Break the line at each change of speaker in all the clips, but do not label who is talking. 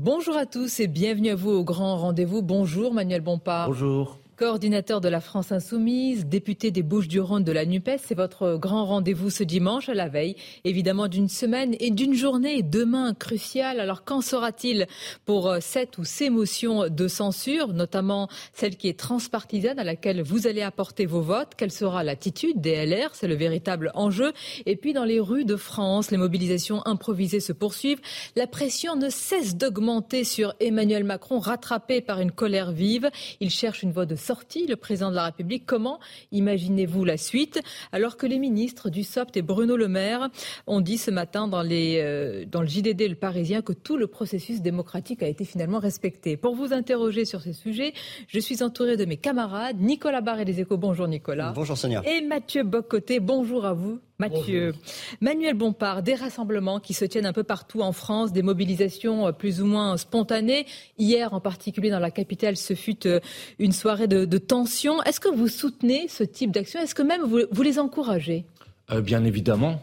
Bonjour à tous et bienvenue à vous au grand rendez-vous. Bonjour Manuel Bompard.
Bonjour.
Coordinateur de la France Insoumise, député des Bouches-du-Rhône de la NUPES, c'est votre grand rendez-vous ce dimanche à la veille, évidemment d'une semaine et d'une journée demain cruciale. Alors qu'en sera-t-il pour euh, cette ou ces motions de censure, notamment celle qui est transpartisane à laquelle vous allez apporter vos votes? Quelle sera l'attitude des LR C'est le véritable enjeu. Et puis dans les rues de France, les mobilisations improvisées se poursuivent. La pression ne cesse d'augmenter sur Emmanuel Macron, rattrapé par une colère vive. Il cherche une voie de sorti, le président de la République. Comment imaginez-vous la suite? Alors que les ministres du SOPT et Bruno Le Maire ont dit ce matin dans, les, euh, dans le JDD Le Parisien que tout le processus démocratique a été finalement respecté. Pour vous interroger sur ces sujets, je suis entouré de mes camarades Nicolas Barré des Échos. Bonjour Nicolas.
Bonjour Sonia.
Et Mathieu Bocoté. Bonjour à vous. Mathieu. Manuel Bompard, des rassemblements qui se tiennent un peu partout en France, des mobilisations euh, plus ou moins spontanées. Hier, en particulier dans la capitale, ce fut euh, une soirée de, de tension. Est-ce que vous soutenez ce type d'action? Est-ce que même vous, vous les encouragez?
Euh, Bien évidemment.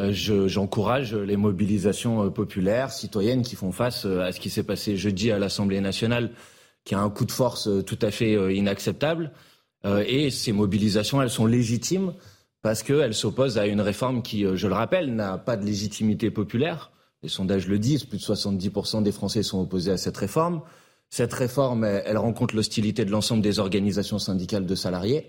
Euh, J'encourage les mobilisations populaires, citoyennes qui font face à ce qui s'est passé jeudi à l'Assemblée nationale, qui a un coup de force tout à fait inacceptable. Et ces mobilisations, elles sont légitimes parce qu'elle s'oppose à une réforme qui, euh, je le rappelle, n'a pas de légitimité populaire. Les sondages le disent, plus de 70% des Français sont opposés à cette réforme. Cette réforme, elle, rencontre l'hostilité de l'ensemble des organisations syndicales de salariés.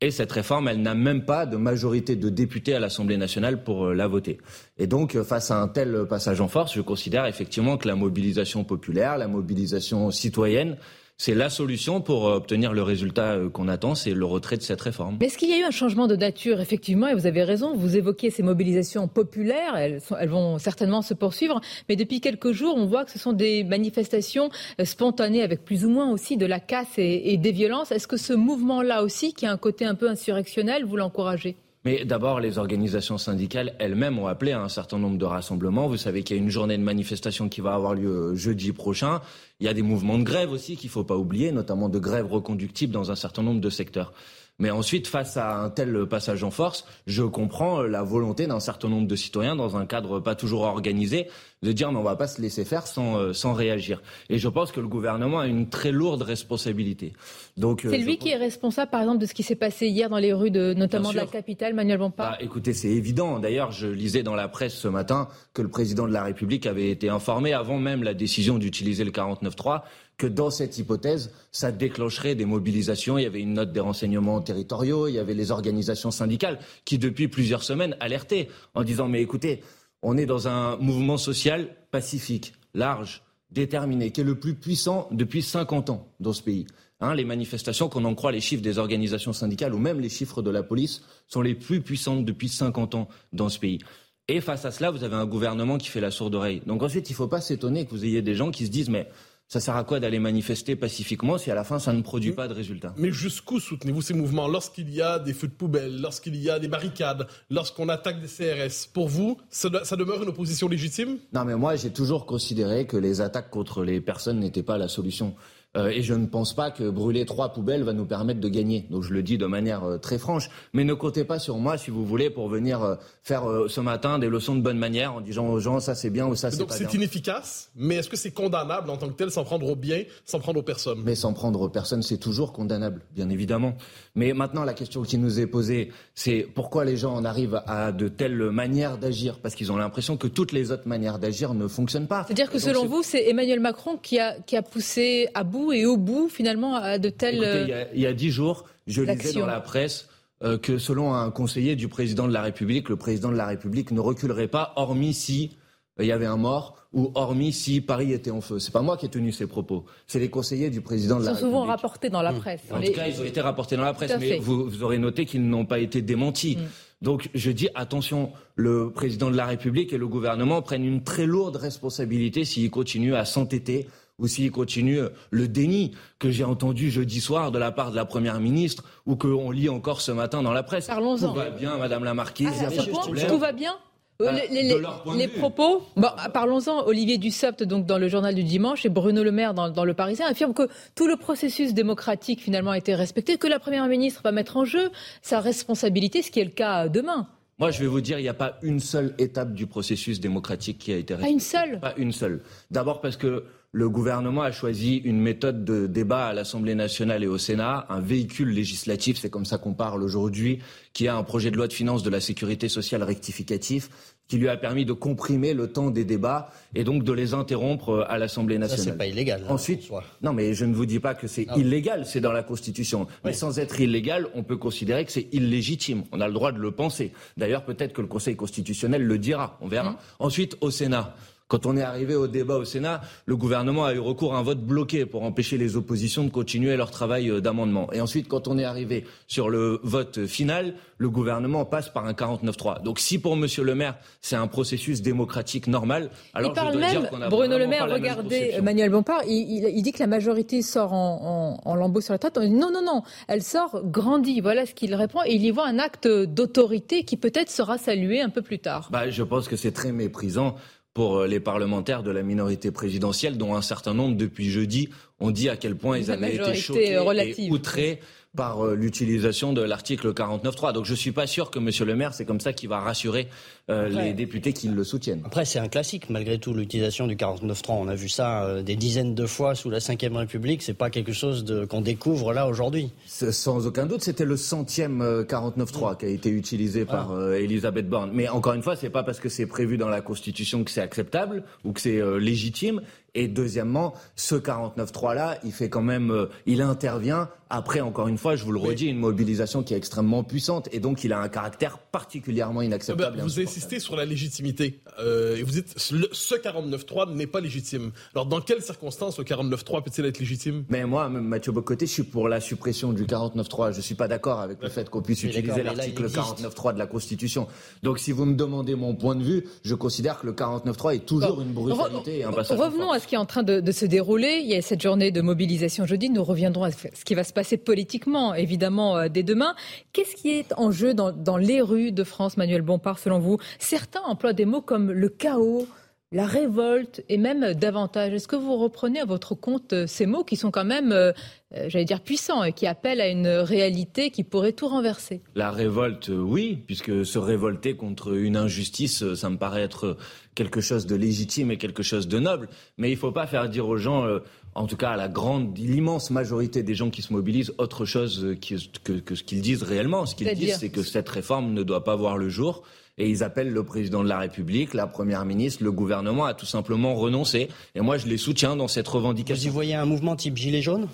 Et cette réforme, elle n'a même pas de majorité de députés à l'Assemblée nationale pour euh, la voter. Et donc, euh, face à un tel passage en force, je considère effectivement que la mobilisation populaire, la mobilisation citoyenne, c'est la solution pour euh, obtenir le résultat euh, qu'on attend, c'est le retrait de cette réforme.
Mais est-ce qu'il y a eu un changement de nature, effectivement, et vous avez raison, vous évoquez ces mobilisations populaires, elles, sont, elles vont certainement se poursuivre, mais depuis quelques jours, on voit que ce sont des manifestations euh, spontanées avec plus ou moins aussi de la casse et, et des violences. Est-ce que ce mouvement-là aussi, qui a un côté un peu insurrectionnel, vous l'encouragez?
Mais d'abord, les organisations syndicales elles-mêmes ont appelé à un certain nombre de rassemblements. Vous savez qu'il y a une journée de manifestation qui va avoir lieu jeudi prochain. Il y a des mouvements de grève aussi qu'il ne faut pas oublier, notamment de grève reconductibles dans un certain nombre de secteurs. Mais ensuite, face à un tel passage en force, je comprends la volonté d'un certain nombre de citoyens, dans un cadre pas toujours organisé, de dire mais on va pas se laisser faire sans, euh, sans réagir. Et je pense que le gouvernement a une très lourde responsabilité.
Donc euh, c'est lui qui est responsable, par exemple, de ce qui s'est passé hier dans les rues de notamment de la capitale, Manuel Bompard.
Bah, écoutez, c'est évident. D'ailleurs, je lisais dans la presse ce matin que le président de la République avait été informé avant même la décision d'utiliser le 49.3 que dans cette hypothèse, ça déclencherait des mobilisations. Il y avait une note des renseignements territoriaux, il y avait les organisations syndicales qui, depuis plusieurs semaines, alertaient en disant mais écoutez, on est dans un mouvement social pacifique, large, déterminé, qui est le plus puissant depuis 50 ans dans ce pays. Hein, les manifestations, qu'on en croit les chiffres des organisations syndicales ou même les chiffres de la police, sont les plus puissantes depuis 50 ans dans ce pays. Et face à cela, vous avez un gouvernement qui fait la sourde oreille. Donc ensuite, il ne faut pas s'étonner que vous ayez des gens qui se disent mais ça sert à quoi d'aller manifester pacifiquement si à la fin ça ne produit pas de résultats?
Mais jusqu'où soutenez-vous ces mouvements Lorsqu'il y a des feux de poubelle, lorsqu'il y a des barricades, lorsqu'on attaque des CRS, pour vous, ça, demeure une opposition légitime?
Non, mais moi j'ai toujours considéré que les attaques contre les personnes n'étaient pas la solution. Euh, et je ne pense pas que brûler trois poubelles va nous permettre de gagner. Donc je le dis de manière euh, très franche. Mais ne comptez pas sur moi, si vous voulez, pour venir euh, faire ce matin des leçons de bonne manière en disant aux gens ça c'est bien ou ça c'est pas
bien. Donc c'est inefficace, mais est-ce que c'est condamnable en tant que tel, s'en prendre aux biens, s'en prendre aux personnes?
Mais s'en prendre aux personnes, c'est toujours condamnable, bien évidemment. Mais maintenant, la question qui nous est posée, c'est pourquoi les gens en arrivent à de telles manières d'agir? Parce qu'ils ont l'impression que toutes les autres manières d'agir ne fonctionnent pas.
C'est-à-dire que selon vous, c'est Emmanuel Macron qui a, qui a poussé à bout et au bout, finalement, à de telles.
il y a dix jours, je lisais dans la presse euh, que selon un conseiller du président de la République, le président de la République ne reculerait pas, hormis si euh, il y avait un mort ou hormis si Paris était en feu. C'est pas moi qui ai tenu ces propos. C'est les conseillers du président de la République.
Ils sont souvent rapportés dans la mmh. presse.
En tout cas, ils ont été rapportés dans la presse, mais vous, aurez noté qu'ils n'ont pas été démentis. Mmh. Donc je dis attention, le président de la République et le gouvernement prennent une très lourde responsabilité s'ils continuent à s'entêter ou s'il continue le déni que j'ai entendu jeudi soir de la part de la Première ministre ou qu'on lit encore ce matin dans la presse.
Parlons-en.
Tout va bien, Madame la Marquise.
Ah, tout va bien euh, les, les, propos, bon, parlons-en. Olivier Dussopt, donc dans le journal du dimanche, et Bruno Le Maire dans, Le Parisien affirment que tout le processus démocratique finalement a été respecté, que la première ministre va mettre en jeu sa responsabilité, ce qui est le cas demain.
Moi, je vais vous dire, il n'y a pas une seule étape du processus démocratique qui a été respectée.
Pas une seule
Pas une seule. D'abord parce que le gouvernement a choisi une méthode de débat à l'Assemblée nationale et au Sénat, un véhicule législatif, c'est comme ça qu'on parle aujourd'hui, qui a un projet de loi de finances de la sécurité sociale rectificatif, qui lui a permis de comprimer le temps des débats et donc de les interrompre euh, à l'Assemblée nationale. Ça,
c'est pas illégal.
Hein, Ensuite, non, mais je ne vous dis pas que c'est illégal, c'est dans la Constitution. Mais sans être illégal, on peut considérer que c'est illégitime. On a le droit de le penser. D'ailleurs, peut-être que le Conseil constitutionnel le dira. On verra. Mmh. Ensuite, au Sénat. Quand on est arrivé au débat au Sénat, le gouvernement a eu recours à un vote bloqué pour empêcher les oppositions de continuer leur travail euh, d'amendement. Et ensuite, quand on est arrivé sur le vote final, le gouvernement passe par un 49-3. Donc si pour Monsieur le maire, c'est un processus démocratique normal, alors
il parle même, Bruno Le Maire, regardez Emmanuel Bompard, il, dit que la majorité sort en, en, lambeau sur la tête. Non, non, non, elle sort grandie. Voilà ce qu'il répond. Et il y voit un acte d'autorité qui peut-être sera salué un peu plus tard.
Bah, je pense que c'est très méprisant pour euh, les parlementaires de la minorité présidentielle, dont un certain nombre, depuis jeudi, ont dit à quel point ils avaient été choqués et outrés par euh, l'utilisation de l'article 49.3. Donc je ne suis pas sûr que M. Le Maire, c'est comme ça qu'il va rassurer euh, les députés qui le soutiennent.
Après, c'est un classique, malgré tout, l'utilisation du 49.3. On a vu ça euh, des dizaines de fois sous la Ve République. C'est pas quelque chose qu'on découvre là aujourd'hui.
Sans aucun doute, c'était le centième 49.3 qui a été utilisé par Elisabeth Borne. Mais encore une fois, c'est pas parce que c'est prévu dans la Constitution que c'est acceptable ou que c'est légitime. Et deuxièmement, ce 49-3-là, il fait quand même, euh, il intervient après, encore une fois, je vous le redis, une mobilisation qui est extrêmement puissante et donc il a un caractère particulièrement inacceptable.
Ah ben, vous insistez sur la légitimité euh, et vous dites ce 49-3 n'est pas légitime. Alors dans quelles circonstances le 49-3 peut-il être légitime?
Mais moi, Mathieu Bocoté, je suis pour la suppression du 49-3. Je suis pas d'accord avec le fait qu'on puisse utiliser l'article 49-3 de la Constitution. Donc si vous me demandez mon point de vue, je considère que le 49-3 est toujours une brutalité et un passage.
Revenons à ce qui est en train de, se dérouler. Il y a cette journée de mobilisation jeudi. Nous reviendrons à ce qui va se passer politiquement, évidemment, euh, dès demain. Qu'est-ce qui est en jeu dans les rues de France, Manuel Bompard, selon vous? Certains emploient des mots comme le chaos, la révolte et même davantage. Est-ce que vous reprenez à votre compte euh, ces mots qui sont quand même, euh, j'allais dire, puissants et qui appellent à une réalité qui pourrait tout renverser?
La révolte, oui, puisque se révolter contre une injustice, ça me paraît être quelque chose de légitime et quelque chose de noble. Mais il ne faut pas faire dire aux gens, en tout cas à la grande, l'immense majorité des gens qui se mobilisent, autre chose que, ce qu'ils disent réellement. Ce qu'ils disent, c'est que cette réforme ne doit pas voir le jour. Et ils appellent le président de la République, la première ministre, le gouvernement à tout simplement renoncer. Et moi, je les soutiens dans cette revendication.
Vous y voyez un mouvement type Gilet jaune?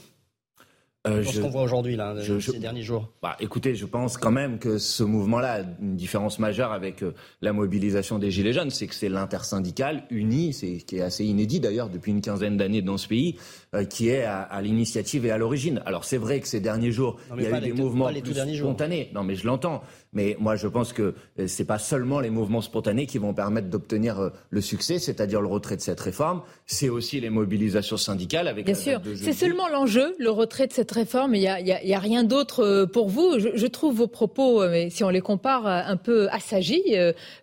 Euh, ce qu'on voit aujourd'hui, là, ces derniers jours
bah, Écoutez, je pense quand même que ce mouvement-là a une différence majeure avec euh, la mobilisation des Gilets jaunes, c'est que c'est l'intersyndical uni, c'est qui est assez inédit d'ailleurs depuis une quinzaine d'années dans ce pays, euh, qui est à, à l'initiative et à l'origine. Alors c'est vrai que ces derniers jours, il y a eu des mouvements plus spontanés. Non, mais je l'entends. Mais moi, je pense que euh, c'est pas seulement les mouvements spontanés qui vont permettre d'obtenir le succès, c'est-à-dire le retrait de cette réforme. C'est aussi les mobilisations syndicales avec.
Bien sûr, c'est seulement l'enjeu, le retrait de cette réforme. Il n'y a, rien d'autre euh, pour vous. Je, trouve vos propos, mais si on les compare, un peu assagis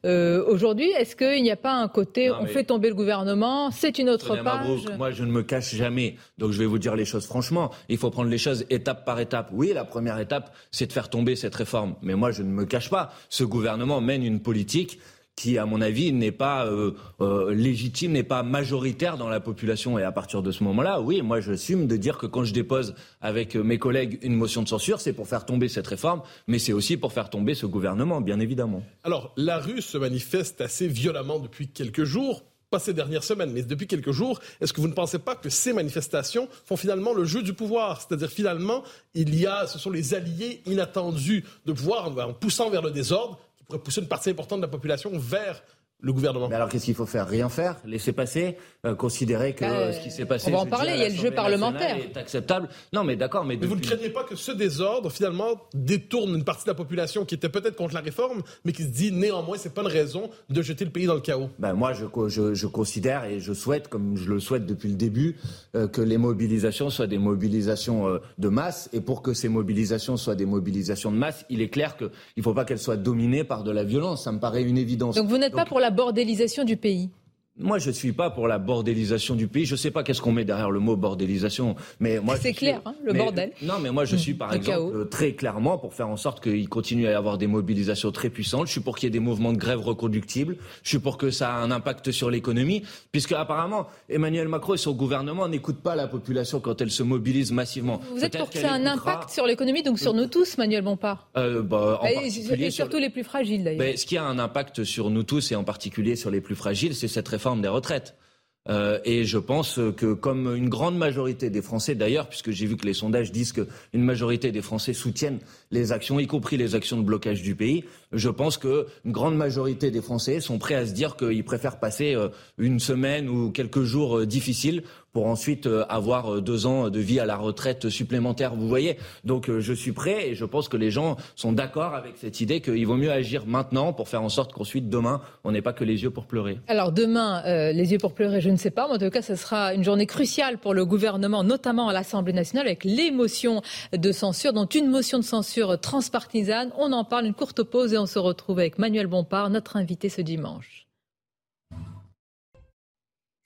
euh, aujourd'hui. Est-ce qu'il n'y a pas un côté, on fait tomber le gouvernement, c'est une autre page
Moi, je ne me cache jamais. Donc, je vais vous dire les choses franchement. Il faut prendre les choses étape par étape. Oui, la première étape, c'est de faire tomber cette réforme. Mais moi, je ne me cache pas. Ce gouvernement mène une politique qui, à mon avis, n'est pas euh, euh, légitime, n'est pas majoritaire dans la population. Et à partir de ce moment-là, oui, moi, j'assume de dire que quand je dépose avec mes collègues une motion de censure, c'est pour faire tomber cette réforme, mais c'est aussi pour faire tomber ce gouvernement, bien évidemment.
Alors, la rue se manifeste assez violemment depuis quelques jours pas ces dernières semaines, mais depuis quelques jours, est-ce que vous ne pensez pas que ces manifestations font finalement le jeu du pouvoir? C'est-à-dire finalement, il y a, ce sont les alliés inattendus de pouvoir, en poussant vers le désordre, qui pousser une partie importante de la population vers le gouvernement.
Mais alors qu'est-ce qu'il faut faire? Rien faire? Laisser passer euh, Considérer que euh, ce qui s'est passé.
On va en parler, il y a le jeu parlementaire.
est acceptable. Non, mais d'accord. Mais,
mais vous ne craignez pas que ce désordre, finalement, détourne une partie de la population qui était peut-être contre la réforme, mais qui se dit néanmoins, c'est pas une raison de jeter le pays dans le chaos?
Ben, Moi, je, je, je, considère et je souhaite, comme je le souhaite depuis le début, euh, que les mobilisations soient des mobilisations de masse. Et pour que ces mobilisations soient des mobilisations de masse, il est clair qu'il ne faut pas qu'elles soient dominées par de la violence. Ça me paraît une évidence.
Donc vous n'êtes pas pour la bordélisation du pays
moi, je ne suis pas pour la bordélisation du pays. Je ne sais pas qu'est-ce qu'on met derrière le mot bordélisation, mais moi.
C'est clair, hein, le bordel.
Non, mais moi, je suis par exemple très clairement pour faire en sorte qu'il continue à y avoir des mobilisations très puissantes. Je suis pour qu'il y ait des mouvements de grève reconductibles. Je suis pour que ça ait un impact sur l'économie, puisque apparemment Emmanuel Macron et son gouvernement n'écoutent pas la population quand elle se mobilise massivement.
Vous êtes pour que ça ait un impact sur l'économie, donc sur nous tous, Manuel Bompard.
Euh, bah, en
et, surtout les plus fragiles, d'ailleurs.
Ben, ce qui a un impact sur nous tous et en particulier sur les plus fragiles, c'est cette réforme réforme des retraites. Euh, et je pense que, comme une grande majorité des Français d'ailleurs, puisque j'ai vu que les sondages disent qu'une majorité des Français soutiennent les actions, y compris les actions de blocage du pays, je pense qu'une grande majorité des Français sont prêts à se dire qu'ils préfèrent passer euh, une semaine ou quelques jours euh, difficiles pour ensuite euh, avoir deux ans de vie à la retraite supplémentaire. Vous voyez Donc je suis prêt et je pense que les gens sont d'accord avec cette idée qu'il vaut mieux agir maintenant pour faire en sorte qu'ensuite demain, on n'ait pas que les yeux pour pleurer.
Alors demain, les yeux pour pleurer, je ne sais pas, mais en tout cas, ce sera une journée cruciale pour le gouvernement, notamment à l'Assemblée nationale, avec l'émotion de censure, dont une motion de censure transpartisane. On en parle, une courte pause et on se retrouve avec Manuel Bompard, notre invité ce dimanche.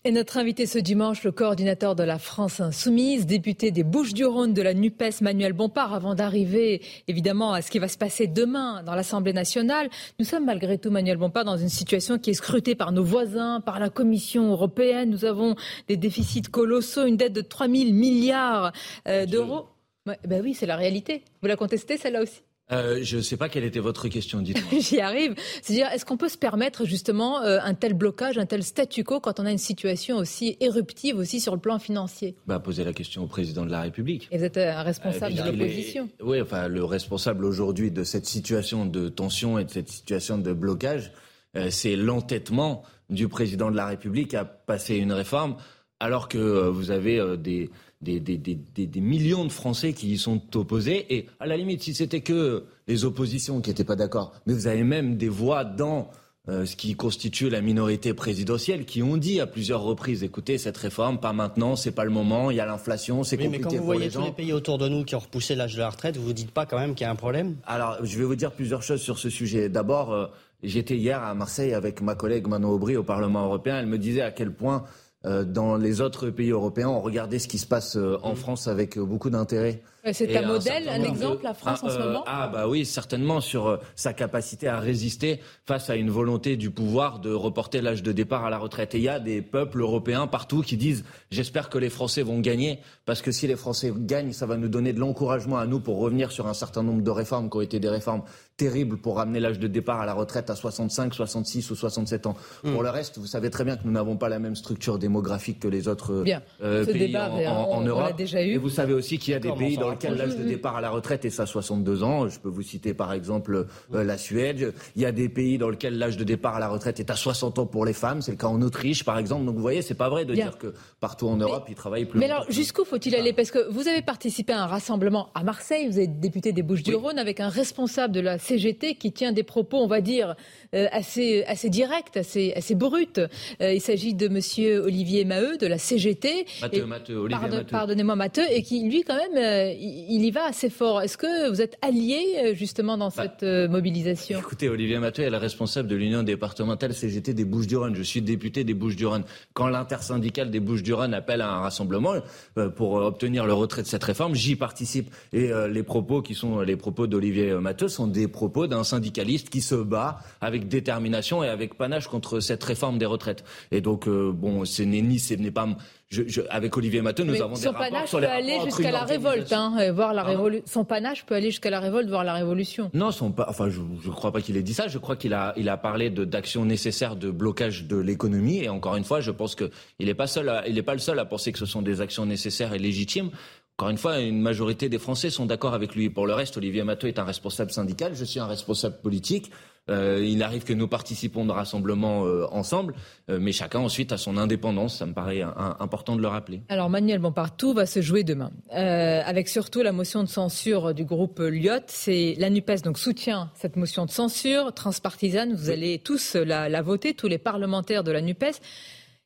Et notre invité ce dimanche, le coordinateur de la France Insoumise, député des Bouches-du-Rhône de la NUPES, Manuel Bompard, avant d'arriver évidemment à ce qui va se passer demain dans l'Assemblée nationale. Nous sommes malgré tout, Manuel Bompard, dans une situation qui est scrutée par nos voisins, par la Commission européenne. Nous avons des déficits colossaux, une dette de 3 000 milliards euh, d'euros. Ben oui, c'est la réalité. Vous la contestez, celle-là aussi?
Euh, je ne sais pas quelle était votre question, dites-moi.
J'y arrive. C'est-à-dire, est-ce qu'on peut se permettre justement euh, un tel blocage, un tel statu quo quand on a une situation aussi éruptive aussi sur le plan financier?
Bah, Poser la question au président de la République.
Et vous êtes un responsable euh, de l'opposition.
Oui, enfin, le responsable aujourd'hui de cette situation de tension et de cette situation de blocage, c'est l'entêtement du président de la République à passer une réforme alors que vous avez des des, des, des, des, millions de Français qui y sont opposés. Et à la limite, si c'était que les oppositions qui n'étaient pas d'accord, mais vous avez même des voix dans euh, ce qui constitue la minorité présidentielle qui ont dit à plusieurs reprises écoutez cette réforme pas maintenant c'est pas le moment il y a l'inflation c'est compliqué
mais quand vous voyez
les
tous les pays autour de nous qui ont repoussé l'âge de la retraite vous vous dites pas quand même qu'il y a un problème?
Alors je vais vous dire plusieurs choses sur ce sujet. D'abord euh, j'étais hier à Marseille avec ma collègue Manon Aubry au Parlement européen. Elle me disait à quel point dans les autres pays européens, on regardait ce qui se passe euh, en mm. France avec euh, beaucoup d'intérêt.
C'est un modèle, un, exemple, la France en ce moment
Ah bah oui, certainement sur sa capacité à résister face à une volonté du pouvoir de reporter l'âge de départ à la retraite. Et il y a des peuples européens partout qui disent j'espère que les Français vont gagner parce que si les Français gagnent, ça va nous donner de l'encouragement à nous pour revenir sur un certain nombre de réformes qui ont été des réformes terribles pour ramener l'âge de départ à la retraite à 65, 66 ou 67 ans. Mm. Pour le reste, vous savez très bien que nous n'avons pas la même structure démographique que les autres
euh, pays en,
Europe.
Déjà eu.
Et vous savez aussi qu'il y a des pays dans lesquels l'âge de départ à la retraite est à 62 ans. Je peux vous citer par exemple euh, la Suède. Il y a des pays dans lesquels l'âge de départ à la retraite est à 60 ans pour les femmes. C'est le cas en Autriche par exemple. Donc vous voyez, c'est pas vrai de dire que partout en Europe, ils travaillent plus.
Mais alors jusqu'où faut-il aller? Parce que vous avez participé à un rassemblement à Marseille. Vous êtes député des Bouches-du-Rhône avec un responsable de la CGT qui tient des propos, on va dire, euh, assez, assez directs, assez, assez bruts. Euh, il s'agit de Monsieur Olivier Maheu de la CGT. Pardonnez-moi, Matteux, et qui, lui, quand même, euh, il, y va assez fort. Est-ce que vous êtes allié, justement, dans bah, cette mobilisation?
Écoutez, Olivier Matteux est la responsable de l'Union départementale CGT des Bouches-du-Rhône. Je suis député des Bouches-du-Rhône. Quand l'intersyndicale des Bouches-du-Rhône appelle à un rassemblement pour obtenir le retrait de cette réforme, j'y participe. Et les propos qui sont les propos d'Olivier Matteux sont des propos d'un syndicaliste qui se bat avec détermination et avec panache contre cette réforme des retraites. Et donc, euh, bon, ce n'est ni, ce n'est pas. Je, avec Olivier Matteux, nous avons des rapports sur les
peut aller jusqu'à la révolte, hein, voir la révolution. Son panache peut aller jusqu'à la révolte, voir la révolution.
Non, son enfin, je ne crois pas qu'il ait dit ça. Je crois qu'il a, il a parlé d'actions nécessaires de blocage de l'économie. Et encore une fois, je pense qu'il n'est pas seul, il n'est pas le seul à penser que ce sont des actions nécessaires et légitimes encore une fois, une majorité des Français sont d'accord avec lui. Pour le reste, Olivier Matteau est un responsable syndical, je suis un responsable politique. Euh, il arrive que nous participons de rassemblements euh, ensemble, euh, mais chacun ensuite a son indépendance. Ça me paraît important de le rappeler.
Alors Manuel Bompard, va se jouer demain, avec surtout la motion de censure du groupe Lyot. C'est la Nupes donc soutient cette motion de censure transpartisane. Vous allez tous la, la voter, tous les parlementaires de la Nupes.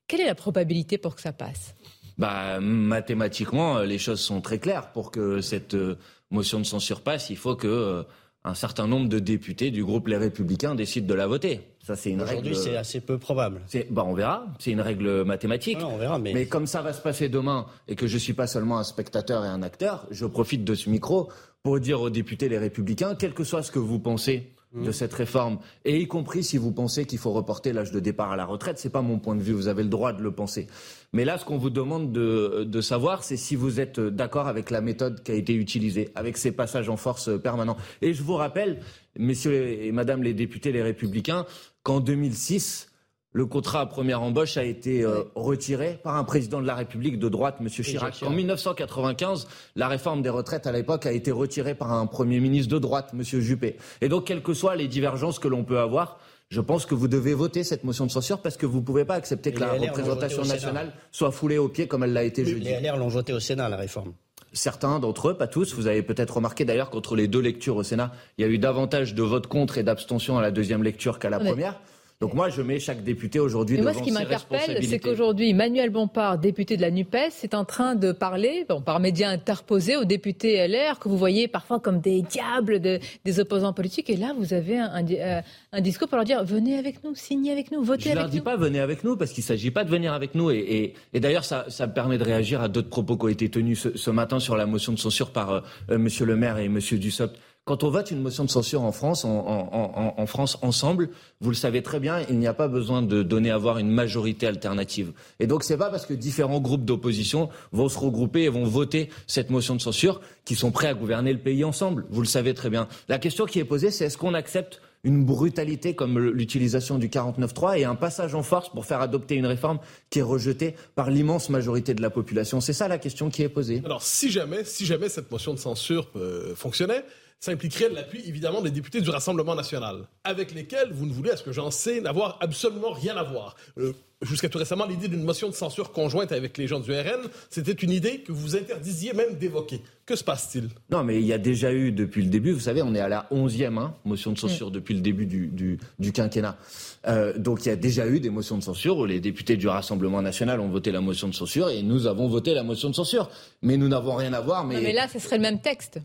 Quelle est la probabilité pour que ça passe?
Bah, mathématiquement, les choses sont très claires. Pour que cette euh, motion de censure passe, il faut que euh, un certain nombre de députés du groupe Les Républicains décident de la voter.
Ça, c'est une Aujourd'hui, c'est assez peu probable.
Bah, on verra. C'est une règle mathématique.
on verra, mais...
mais... comme ça va se passer demain et que je suis pas seulement un spectateur et un acteur, je profite de ce micro pour dire aux députés Les Républicains, quel que soit ce que vous pensez de mmh. cette réforme, et y compris si vous pensez qu'il faut reporter l'âge de départ à la retraite, c'est pas mon point de vue, vous avez le droit de le penser. Mais là, ce qu'on vous demande de, de savoir, c'est si vous êtes d'accord avec la méthode qui a été utilisée, avec ces passages en force permanents. Et je vous rappelle, messieurs et madame les députés, les républicains, qu'en 2006, le contrat à première embauche a été euh, retiré par un président de la République de droite, M. Chirac. En 1995, la réforme des retraites à l'époque a été retirée par un Premier ministre de droite, M. Juppé. Et donc, quelles que soient les divergences que l'on peut avoir, je pense que vous devez voter cette motion de censure parce que vous ne pouvez pas accepter que la représentation nationale soit foulée au pied comme elle l'a été jeudi.
Les LR l'ont voté au Sénat, la réforme.
Certains d'entre eux, pas tous. Vous avez peut-être remarqué d'ailleurs qu'entre les deux lectures au Sénat, il y a eu davantage de votes contre et d'abstention à la deuxième lecture qu'à la première. Donc moi, je mets chaque député aujourd'hui devant
moi, ce qui m'interpelle, c'est qu'aujourd'hui, Manuel Bompard, député de la NUPES, est en train de parler, bon, par médias interposés, aux députés LR, que vous voyez parfois comme des diables des opposants politiques. Et là, vous avez un, euh, un, discours pour leur dire, venez avec nous, signez avec nous, votez avec nous.
Je ne leur dis pas, venez avec nous, parce qu'il ne s'agit pas de venir avec nous. Et, et, d'ailleurs, ça, ça, me permet de réagir à d'autres propos qui ont été tenus ce, matin sur la motion de censure par euh, euh, Monsieur le maire et Monsieur Dussopt. Quand on vote une motion de censure en France, en, France ensemble, vous le savez très bien, il n'y a pas besoin de donner à voir une majorité alternative. Et donc c'est pas parce que différents groupes d'opposition vont se regrouper et vont voter cette motion de censure qu'ils sont prêts à gouverner le pays ensemble. Vous le savez très bien. La question qui est posée, c'est est-ce qu'on accepte une brutalité comme l'utilisation du 49.3 et un passage en force pour faire adopter une réforme qui est rejetée par l'immense majorité de la population? C'est ça la question qui est posée.
Alors si jamais, si jamais cette motion de censure euh, fonctionnait, ça impliquerait l'appui évidemment des députés du Rassemblement national, avec lesquels vous ne voulez, à ce que j'en sais, n'avoir absolument rien à voir. Euh, jusqu'à tout récemment, l'idée d'une motion de censure conjointe avec les gens du RN, c'était une idée que vous interdisiez même d'évoquer. Que se passe-t-il?
Non, mais il y a déjà eu depuis le début, vous savez, on est à la 11e hein, motion de censure mm. depuis le début du, du, quinquennat. Euh, donc il y a déjà eu des motions de censure où les députés du Rassemblement national ont voté la motion de censure et nous avons voté la motion de censure. Mais nous n'avons rien à voir. Mais,
mais là, ce serait le même texte.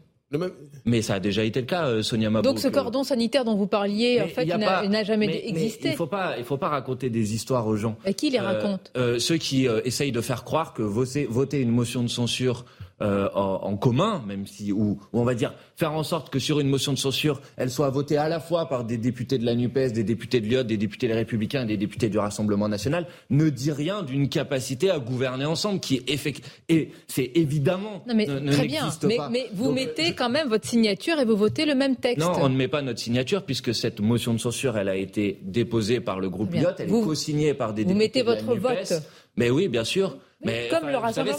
Mais ça a déjà été le cas, euh, Sonia Mabrouk.
Donc ce cordon sanitaire dont vous parliez, en fait, n'a jamais existé.
il ne faut pas, il faut pas raconter des histoires aux gens.
Et qui les euh, raconte?
euh, Ceux qui essayent de faire croire que voter une motion de censure euh, en, commun, même si, ou, on va dire faire en sorte que sur une motion de censure, elle soit votée à la fois par des députés de la NUPES, des députés de l'IOT, des députés des Républicains et des députés du Rassemblement national, ne dit rien d'une capacité à gouverner ensemble qui est effective. Et c'est évidemment
non, mais, très bien. Mais, mais, vous mettez quand même votre signature et vous votez le même texte.
Non, on ne met pas notre signature puisque cette motion de censure, elle a été déposée par le groupe LIOT, elle est co-signée par des
vous
députés
mettez votre vote.
Mais oui, bien sûr.
Mais, comme le Rassemblement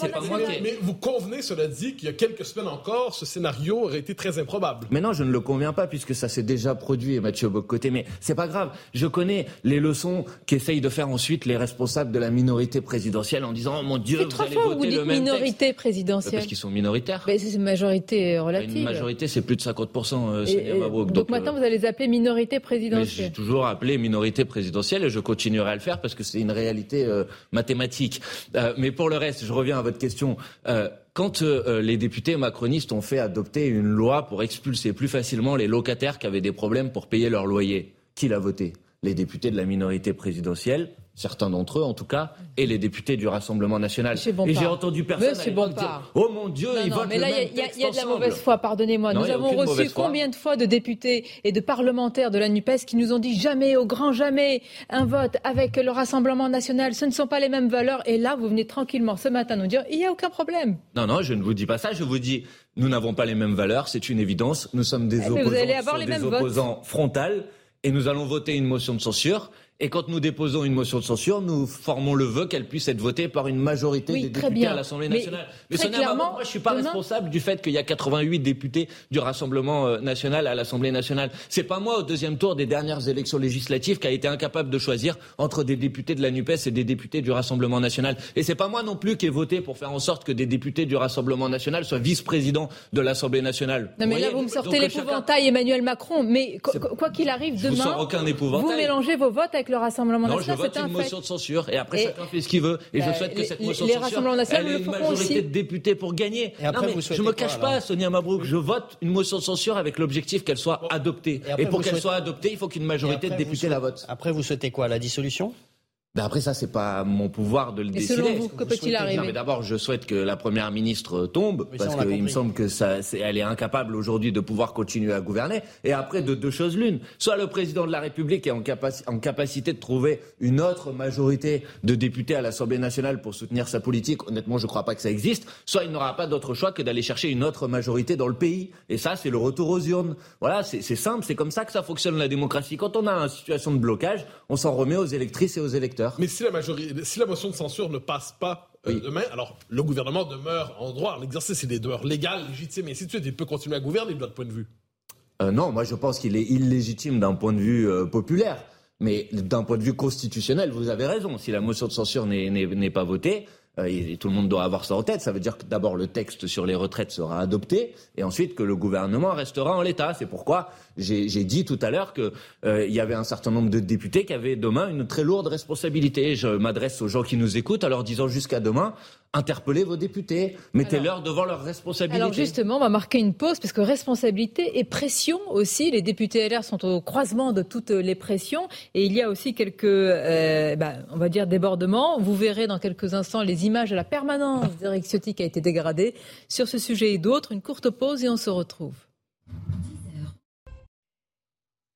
Mais vous convenez, cela dit, qu'il y a quelques semaines encore, ce scénario aurait été très improbable.
Mais non, je ne le conviens pas, puisque ça s'est déjà produit, Mathieu Bocoté. Mais c'est pas grave. Je connais les leçons qu'essayent de faire ensuite les responsables de la minorité présidentielle en disant, oh mon Dieu, vous allez voter le même
minorité présidentielle.
Parce qu'ils sont minoritaires.
Mais c'est une majorité relative.
Une majorité, c'est plus de 50%, euh, et,
Donc, donc, maintenant, euh, vous allez les appeler minorité présidentielle.
J'ai toujours appelé minorité présidentielle et je continuerai à le faire parce que c'est une réalité euh, mathématique. mais pour le reste, je reviens à votre question. Euh, quand euh, les députés macronistes ont fait adopter une loi pour expulser plus facilement les locataires qui avaient des problèmes pour payer leur loyer, qui l'a voté? Les députés de la minorité présidentielle certains d'entre eux en tout cas, et les députés du Rassemblement national.
Et
j'ai entendu personne dire Oh mon Dieu, ils votent
mais là, il y, a de la mauvaise foi, pardonnez-moi. Nous avons reçu combien de fois de députés et de parlementaires de la NUPES qui nous ont dit jamais, au grand jamais, un vote avec le Rassemblement national, ce ne sont pas les mêmes valeurs. Et là, vous venez tranquillement ce matin nous dire il n'y a aucun problème.
Non, non, je ne vous dis pas ça. Je vous dis nous n'avons pas les mêmes valeurs, c'est une évidence. Nous sommes des eh, opposants, des opposants frontales et nous allons voter une motion de censure Et quand nous déposons une motion de censure, nous formons le vœu qu'elle puisse être votée par une majorité des députés à l'Assemblée nationale.
Mais, clairement,
moi, je suis pas responsable du fait qu'il y a 88 députés du Rassemblement euh, national à l'Assemblée nationale. C'est pas moi, au deuxième tour des dernières élections législatives, qui a été incapable de choisir entre des députés de la NUPES et des députés du Rassemblement national. Et c'est pas moi non plus qui ai voté pour faire en sorte que des députés du Rassemblement national soient vice-présidents de l'Assemblée nationale.
Non, mais là, vous me sortez l'épouvantail Emmanuel Macron. Mais quoi qu'il arrive demain, vous,
aucun vous
mélangez vos votes avec le Rassemblement
non,
national.
je vote une motion de censure et après chacun fait ce qu'il veut. Et je bah, souhaite que cette motion de censure elle ait une majorité de députés pour gagner. Et après, non, mais je me cache pas, Sonia Mabrouk. Je vote une motion de censure avec l'objectif qu'elle soit adoptée. Et, pour qu'elle soit adoptée, il faut qu'une majorité de députés la vote.
Après, vous souhaitez quoi La dissolution?
Ben après ça, c'est pas mon pouvoir de le décider.
Selon vous, que peut-il arriver
D'abord, je souhaite que la première ministre tombe parce qu'il me semble que ça, est, elle est incapable aujourd'hui de pouvoir continuer à gouverner. Et après, de deux choses l'une soit le président de la République est en, en, capacité de trouver une autre majorité de députés à l'Assemblée nationale pour soutenir sa politique. Honnêtement, je ne crois pas que ça existe. Soit il n'aura pas d'autre choix que d'aller chercher une autre majorité dans le pays. Et ça, c'est le retour aux urnes. Voilà, c'est simple. C'est comme ça que ça fonctionne la démocratie. Quand on a une situation de blocage, on s'en remet aux électrices et aux électeurs.
Mais si la, majorité, si la motion de censure ne passe pas euh, demain, alors le gouvernement demeure en droit, l'exercice est des demeures légales, légitimes, et ainsi de suite. Il peut continuer à gouverner de votre point de vue.
Euh, non, moi je pense qu'il est illégitime d'un point de vue euh, populaire. Mais d'un point de vue constitutionnel, vous avez raison. Si la motion de censure n'est pas votée, euh, et, tout le monde doit avoir ça en tête. Ça veut dire que d'abord le texte sur les retraites sera adopté et ensuite que le gouvernement restera en l'état. C'est pourquoi j'ai dit tout à l'heure qu'il euh, y avait un certain nombre de députés qui avaient demain une très lourde responsabilité. Je m'adresse aux gens qui nous écoutent en leur disant jusqu'à demain, interpellez vos députés, mettez-leur devant leurs responsabilités.
Alors justement, on va marquer une pause parce que responsabilité et pression aussi. Les députés LR sont au croisement de toutes les pressions et il y a aussi quelques, euh, bah, on va dire, débordements. Vous verrez dans quelques instants les images de la permanence d'Eric Ciotti qui a été dégradée. Sur ce sujet et d'autres, une courte pause et on se retrouve.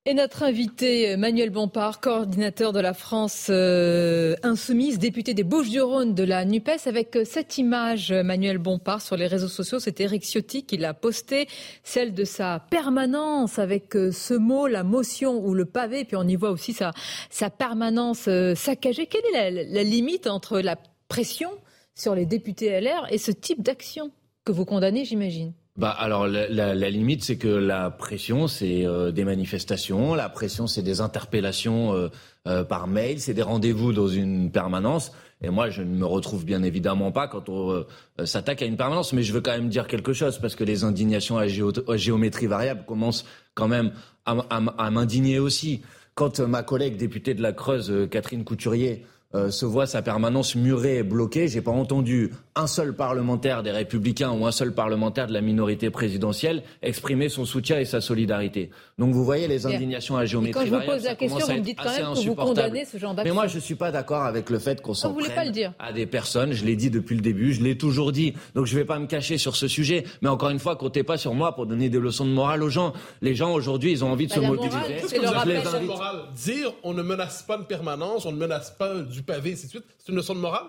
Et notre invité, Manuel Bompard, coordinateur de la France euh, Insoumise, député des Bouches-du-Rhône de la NUPES, avec euh, cette image, Manuel Bompard, sur les réseaux sociaux, c'est Eric Ciotti qui l'a posté, celle de sa permanence, avec euh, ce mot, la motion ou le pavé, puis on y voit aussi sa, sa permanence saccagée. Quelle est la, la limite entre la pression sur les députés LR et ce type d'action que vous condamnez, j'imagine?
Bah alors la, limite c'est que la pression c'est euh, des manifestations, la pression c'est des interpellations euh, euh, par mail, c'est des rendez-vous dans une permanence. Et moi je ne me retrouve bien évidemment pas quand on s'attaque à une permanence, mais je veux quand même dire quelque chose parce que les indignations à, géométrie variable commencent quand même à m'indigner aussi. Quand ma collègue députée de la Creuse, Catherine Couturier, euh, se voit sa permanence murée et bloquée. J'ai pas entendu un seul parlementaire des Républicains ou un seul parlementaire de la minorité présidentielle exprimer son soutien et sa solidarité. Donc vous voyez les indignations à géométrie
variable. Quand je vous pose la question, vous me dites quand même que vous condamnez ce genre d'action.
Mais moi, je suis pas d'accord avec le fait qu'on s'en
prenne
à des personnes. Je l'ai dit depuis le début, je l'ai toujours dit. Donc je vais pas me cacher sur ce sujet. Mais encore une fois, comptez pas sur moi pour donner des leçons de morale aux gens. Les gens aujourd'hui, ils ont envie de bah, se mobiliser.
Qu'est-ce que vous appelez de morale Dire on ne menace pas une permanence, on ne menace pas du pavé, c'est une leçon de morale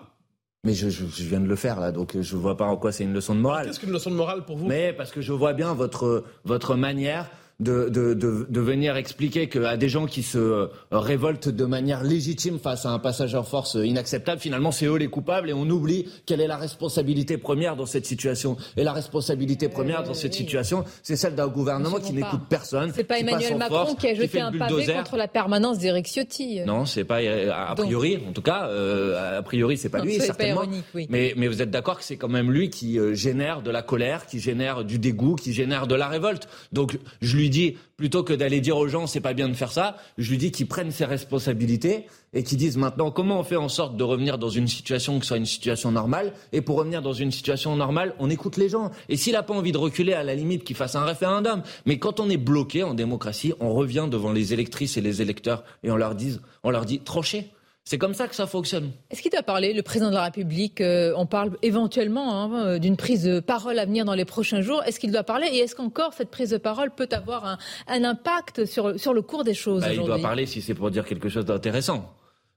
mais je, je, viens de le faire là, donc je ne vois pas en quoi c'est une leçon de morale.
Qu'est-ce qu'une leçon de morale pour vous?
Mais parce que je vois bien votre, votre manière de, de, de, de, venir expliquer qu'à des gens qui se euh, révoltent de manière légitime face à un passage en force inacceptable, finalement, c'est eux les coupables et on oublie quelle est la responsabilité première dans cette situation. Et la responsabilité première dans cette situation, c'est celle d'un gouvernement qui n'écoute personne.
C'est pas Emmanuel Macron qui a jeté un pavé contre la permanence d'Éric Ciotti.
Non, c'est pas euh, a priori, en tout cas, euh, a priori, c'est pas lui, certainement. Pas ironique, oui. mais, mais vous êtes d'accord que c'est quand même lui qui génère de la colère, qui génère du dégoût, qui génère de la révolte. Donc je lui dis, plutôt que d'aller dire aux gens c'est pas bien de faire ça, je lui dis qu'ils prennent ses responsabilités et qu'ils disent maintenant comment on fait en sorte de revenir dans une situation qui soit une situation normale? Et pour revenir dans une situation normale, on écoute les gens. Et s'il n'a pas envie de reculer, à la limite, qu'il fasse un référendum. Mais quand on est bloqué en démocratie, on revient devant les électrices et les électeurs et on leur dit, on leur dit tranchez. C'est comme ça que ça fonctionne.
Est-ce qu'il doit parler, le président de la République euh, On parle éventuellement hein, d'une prise de parole à venir dans les prochains jours. Est-ce qu'il doit parler Et est-ce qu'encore cette prise de parole peut avoir un, impact sur, sur le cours des choses bah,
Il doit parler si c'est pour dire quelque chose d'intéressant.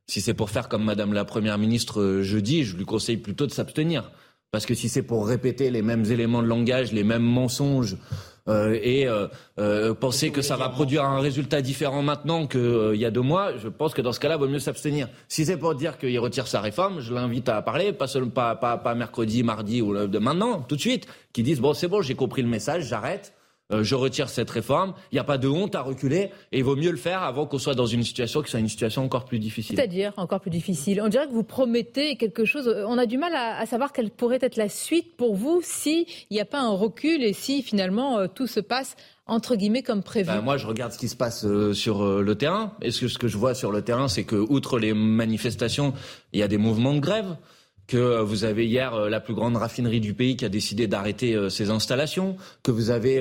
Si c'est pour faire comme Madame la Première ministre euh, jeudi, je lui conseille plutôt de s'abstenir. Parce que si c'est pour répéter les mêmes éléments de langage, les mêmes mensonges, euh, et euh, euh, penser que ça va produire un résultat différent maintenant qu'il y a deux mois, je pense que dans ce cas-là, il vaut mieux s'abstenir. Si c'est pour dire qu'il retire sa réforme, je l'invite à parler, pas, seulement, pas, pas, mercredi, mardi ou de maintenant, tout de suite, qui disent bon c'est bon, j'ai compris le message, j'arrête. Euh, je retire cette réforme. Il n'y a pas de honte à reculer et il vaut mieux le faire avant qu'on soit dans une situation qui soit une situation encore plus difficile.
C'est-à-dire encore plus difficile. On dirait que vous promettez quelque chose. On a du mal à, savoir quelle pourrait être la suite pour vous s'il n'y a pas un recul et si finalement euh, tout se passe entre guillemets comme prévu
ben, Moi, je regarde ce qui se passe euh, sur le terrain. Et ce que, ce que je vois sur le terrain, c'est que, outre les manifestations, il y a des mouvements de grève que euh, vous avez hier euh, la plus grande raffinerie du pays qui a décidé d'arrêter euh, ses installations, que vous avez